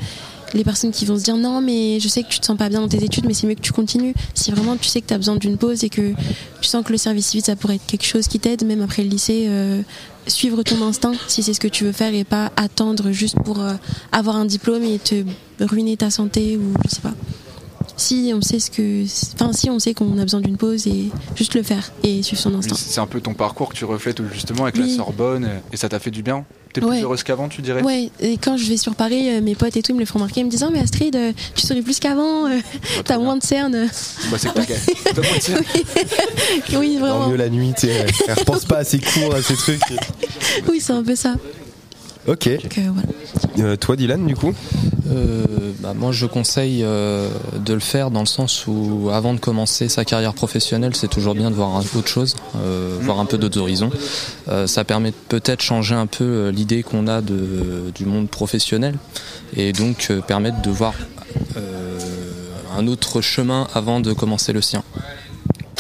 Speaker 2: les personnes qui vont se dire non mais je sais que tu te sens pas bien dans tes études mais c'est mieux que tu continues. Si vraiment tu sais que tu as besoin d'une pause et que tu sens que le service civique ça pourrait être quelque chose qui t'aide même après le lycée, euh, suivre ton instinct si c'est ce que tu veux faire et pas attendre juste pour euh, avoir un diplôme et te ruiner ta santé ou je sais pas. Si on sait ce que, enfin si on sait qu'on a besoin d'une pause et juste le faire et suivre son instinct.
Speaker 7: C'est un peu ton parcours que tu reflètes justement avec la. Sorbonne et ça t'a fait du bien. T'es plus
Speaker 2: Ouais.
Speaker 7: heureuse qu'avant, tu dirais?
Speaker 2: Ouais, et quand je vais sur Paris, euh, mes potes et tout ils me le font remarquer, ils me disent Ah, mais Astrid, euh, tu souris plus qu'avant, euh, t'as moins de cernes.
Speaker 7: Bah, c'est que t'as t'as moins de cernes.
Speaker 2: oui, vraiment.
Speaker 1: mieux la nuit, tu sais, elle, elle repense pas à ses cours, à ses trucs.
Speaker 2: Oui, c'est un peu ça.
Speaker 1: Ok.
Speaker 2: Donc, euh, voilà.
Speaker 1: Euh, toi, Dylan, du coup
Speaker 3: Euh, bah, moi, je conseille euh, de le faire dans le sens où, avant de commencer sa carrière professionnelle, c'est toujours bien de voir autre chose, euh, voir un peu d'autres horizons. Euh, ça permet de peut-être changer un peu l'idée qu'on a de, du monde professionnel et donc euh, permettre de voir euh, un autre chemin avant de commencer le sien.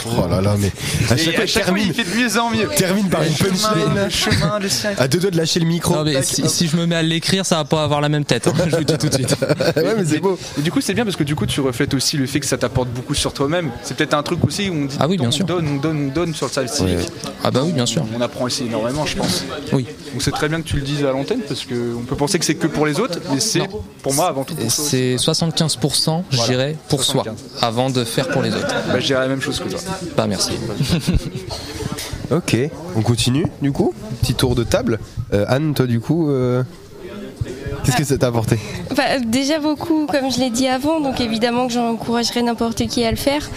Speaker 1: Oh là là, mais à chaque fois,
Speaker 7: à chaque fois,
Speaker 1: termine,
Speaker 7: il fait de mieux en mieux.
Speaker 1: termine par une
Speaker 7: Chemin,
Speaker 1: punchline.
Speaker 7: chemin, le.
Speaker 1: À deux doigts de lâcher le micro.
Speaker 3: Non, mais si, si je me mets à l'écrire, ça va pas avoir la même tête. hein, je vous le dis tout de suite.
Speaker 1: ouais, mais c'est beau.
Speaker 7: Et du coup, c'est bien parce que du coup, tu reflètes aussi le fait que ça t'apporte beaucoup sur toi-même. C'est peut-être un truc aussi où on dit
Speaker 3: Ah oui, bien
Speaker 7: on
Speaker 3: sûr.
Speaker 7: donne, on donne, on donne sur le service civique.
Speaker 3: Ah bah oui, bien sûr.
Speaker 7: On apprend aussi énormément, je pense.
Speaker 3: Oui.
Speaker 7: Donc c'est très bien que tu le dises à l'antenne parce qu'on peut penser que c'est que pour les autres, mais c'est pour moi avant tout.
Speaker 3: C'est 75%, je
Speaker 7: Voilà,
Speaker 3: dirais, pour
Speaker 7: 75.
Speaker 3: soi, avant de faire pour les autres.
Speaker 7: Bah, je dirais la même chose que toi.
Speaker 3: Bah merci.
Speaker 1: Ok, on continue, du coup Petit tour de table. Euh, Anne, toi, du coup, euh, qu'est-ce que ça t'a apporté?
Speaker 4: Bah, déjà beaucoup, comme je l'ai dit avant, donc évidemment que j'encouragerais n'importe qui à le faire.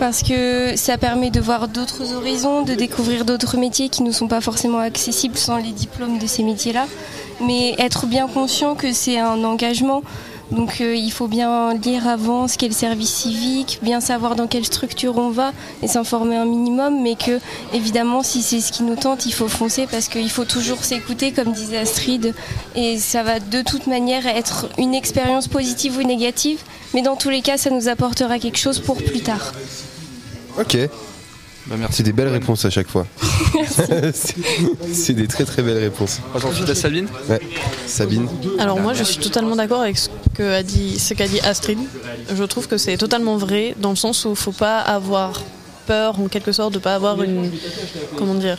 Speaker 4: Parce que ça permet de voir d'autres horizons, de découvrir d'autres métiers qui ne sont pas forcément accessibles sans les diplômes de ces métiers-là. Mais être bien conscient que c'est un engagement. Donc euh, il faut bien lire avant ce qu'est le service civique, bien savoir dans quelle structure on va et s'informer un minimum. Mais que évidemment si c'est ce qui nous tente, il faut foncer parce qu'il faut toujours s'écouter comme disait Astrid. Et ça va de toute manière être une expérience positive ou négative. Mais dans tous les cas, ça nous apportera quelque chose pour plus tard.
Speaker 1: Ok,
Speaker 7: Bah, merci.
Speaker 1: c'est des belles réponses à chaque fois. C'est- des très très belles réponses.
Speaker 7: Ensuite à Sabine.
Speaker 1: Ouais, Sabine.
Speaker 5: Alors moi je suis totalement d'accord avec ce que a dit ce qu'a dit Astrid. Je trouve que c'est totalement vrai dans le sens où il faut pas avoir peur en quelque sorte de pas avoir une comment dire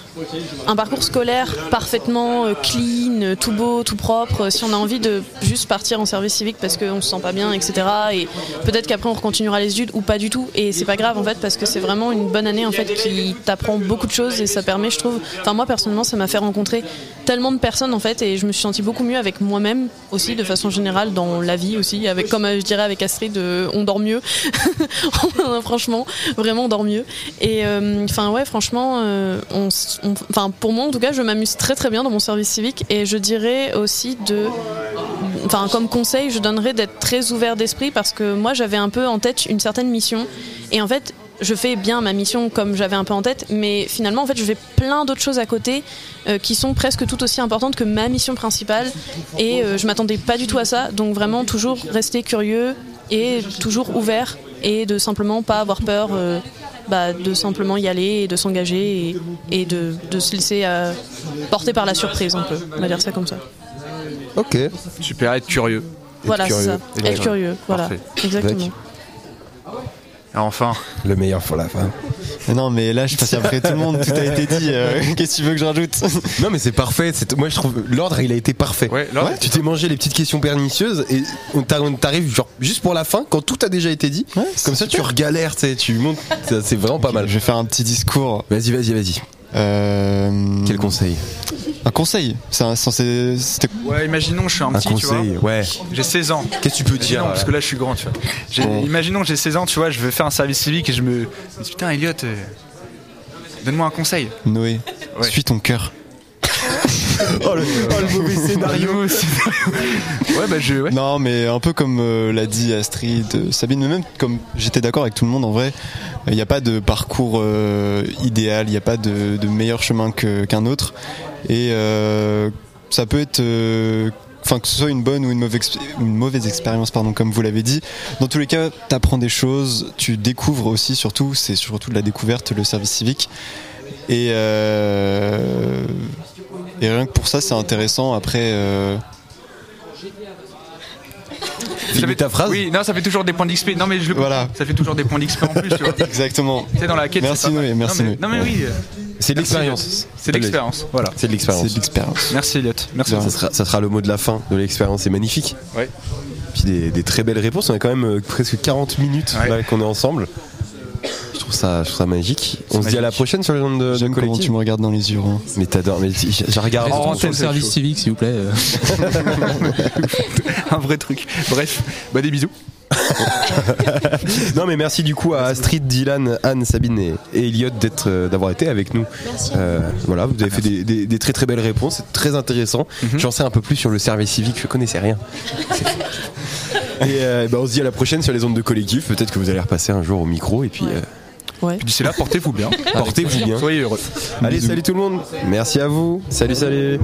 Speaker 5: un parcours scolaire parfaitement euh, clean, euh, tout beau, tout propre. Si on a envie de juste partir en service civique parce qu'on se sent pas bien, etc. Et peut-être qu'après on continuera les études ou pas du tout. Et c'est pas grave en fait parce que c'est vraiment une bonne année en fait qui t'apprend beaucoup de choses et ça permet, je trouve. Enfin moi personnellement ça m'a fait rencontrer tellement de personnes en fait et je me suis sentie beaucoup mieux avec moi-même aussi de façon générale dans la vie aussi. Avec comme euh, je dirais avec Astrid, euh, on dort mieux. franchement, vraiment on dort mieux. Et euh, enfin ouais franchement, enfin pour moi en tout cas je m'amuse très très bien dans mon service civique et je dirais aussi de enfin comme conseil, je donnerais d'être très ouvert d'esprit parce que moi j'avais un peu en tête une certaine mission et en fait je fais bien ma mission comme j'avais un peu en tête, mais finalement en fait je fais plein d'autres choses à côté euh, qui sont presque tout aussi importantes que ma mission principale et euh, je m'attendais pas du tout à ça, donc vraiment toujours rester curieux et toujours ouvert et de simplement pas avoir peur. euh, bah, de simplement y aller et de s'engager et, et de, de se laisser euh, porter par la surprise un peu, on va dire ça comme ça.
Speaker 1: Ok.
Speaker 7: Super, être curieux.
Speaker 5: Voilà, c'est ça. Être curieux, voilà.
Speaker 7: Parfait.
Speaker 5: Exactement.
Speaker 1: Avec.
Speaker 7: Et enfin,
Speaker 1: Le meilleur pour la fin.
Speaker 6: Mais non, mais là, je passe après tout le monde, tout a été dit. euh, Qu'est-ce que tu veux que je rajoute?
Speaker 1: Non mais c'est parfait. Moi je trouve l'ordre il a été parfait.
Speaker 7: Ouais, l'ordre
Speaker 1: tu t'es mangé les petites questions pernicieuses et on t'a- on t'arrive genre juste pour la fin quand tout a déjà été dit.
Speaker 6: Ouais,
Speaker 1: Comme ça tu regalères, tu sais, tu montes. ça, C'est vraiment pas mal.
Speaker 6: Je vais faire un petit discours.
Speaker 1: Vas-y, vas-y, vas-y.
Speaker 6: Euh,
Speaker 1: Quel conseil
Speaker 6: Un conseil. C'est un- censé. C'était
Speaker 7: ouais, imaginons je suis un
Speaker 1: Un
Speaker 7: petit, tu vois.
Speaker 1: conseil, ouais.
Speaker 7: J'ai 16 ans.
Speaker 1: Qu'est-ce que tu peux
Speaker 7: Imaginons,
Speaker 1: dire
Speaker 7: parce que là je suis grand, tu vois.
Speaker 6: Bon.
Speaker 7: Imaginons que j'ai 16 ans, tu vois, je veux faire un service civique et je me putain Elliot, euh, donne-moi un conseil.
Speaker 6: Noé.
Speaker 7: Ouais.
Speaker 6: Suis ton cœur.
Speaker 1: Oh le, oh, le mauvais scénario.
Speaker 7: ouais, bah je. Ouais.
Speaker 6: Non, mais un peu comme euh, l'a dit Astrid, euh, Sabine, mais même comme j'étais d'accord avec tout le monde en vrai, il n'y a pas de parcours euh, idéal, il n'y a pas de, de meilleur chemin qu'un autre. Et euh, ça peut être. euh, Enfin, que ce soit une bonne ou une mauvaise, exp- une mauvaise expérience, pardon, comme vous l'avez dit. Dans tous les cas, tu apprends des choses, tu découvres aussi, surtout, c'est surtout de la découverte, le service civique. Et, euh, et rien que pour ça, c'est intéressant. Après, euh,
Speaker 1: Finis ta phrase.
Speaker 7: Oui, non, ça fait toujours des points d'XP. Non, mais je le
Speaker 6: Voilà.
Speaker 7: Ça fait toujours des points d'XP en plus, tu vois. tu
Speaker 6: Exactement.
Speaker 7: sais, dans la quête.
Speaker 6: Merci,
Speaker 7: c'est.
Speaker 6: Noé, merci,
Speaker 7: Non, mais,
Speaker 6: Noé.
Speaker 7: non, mais oui,
Speaker 1: C'est de l'expérience.
Speaker 7: c'est de l'expérience. Voilà.
Speaker 1: C'est de l'expérience.
Speaker 6: C'est de l'expérience.
Speaker 7: Merci, Elliot. Merci.
Speaker 1: Ça sera, ça sera le mot de la fin de l'expérience, c'est magnifique.
Speaker 7: Ouais.
Speaker 1: Puis des, des très belles réponses, on a quand même euh, presque 40 minutes
Speaker 7: Ouais.
Speaker 1: là, qu'on est ensemble. Je trouve ça, je trouve ça magique. On se dit à la prochaine sur les ondes de, de
Speaker 6: J'aime comment tu
Speaker 1: collectif.
Speaker 6: me regardes dans les yeux. hein.
Speaker 1: Mais t'adores, mais je, regarde.
Speaker 7: En
Speaker 3: le service civique, s'il vous plaît.
Speaker 7: Un vrai truc. Bref, bah des bisous.
Speaker 1: Non mais merci du coup à Astrid, Dylan, Anne, Sabine et, et Elliot d'être, euh, d'avoir été avec nous.
Speaker 2: Merci.
Speaker 1: Euh, voilà, vous avez fait des, des- des très très belles réponses, c'est très intéressant.
Speaker 7: Mhm.
Speaker 1: J'en sais un peu plus sur le service civique, je connaissais rien. et euh, bah, on se dit à la prochaine sur les ondes de collectif. Peut-être que vous allez repasser un jour au micro et puis euh,
Speaker 5: Ouais.
Speaker 7: D'ici là, portez-vous bien.
Speaker 1: portez-vous bien.
Speaker 7: Soyez heureux.
Speaker 1: Allez, salut tout le monde. Merci à vous. Salut, salut.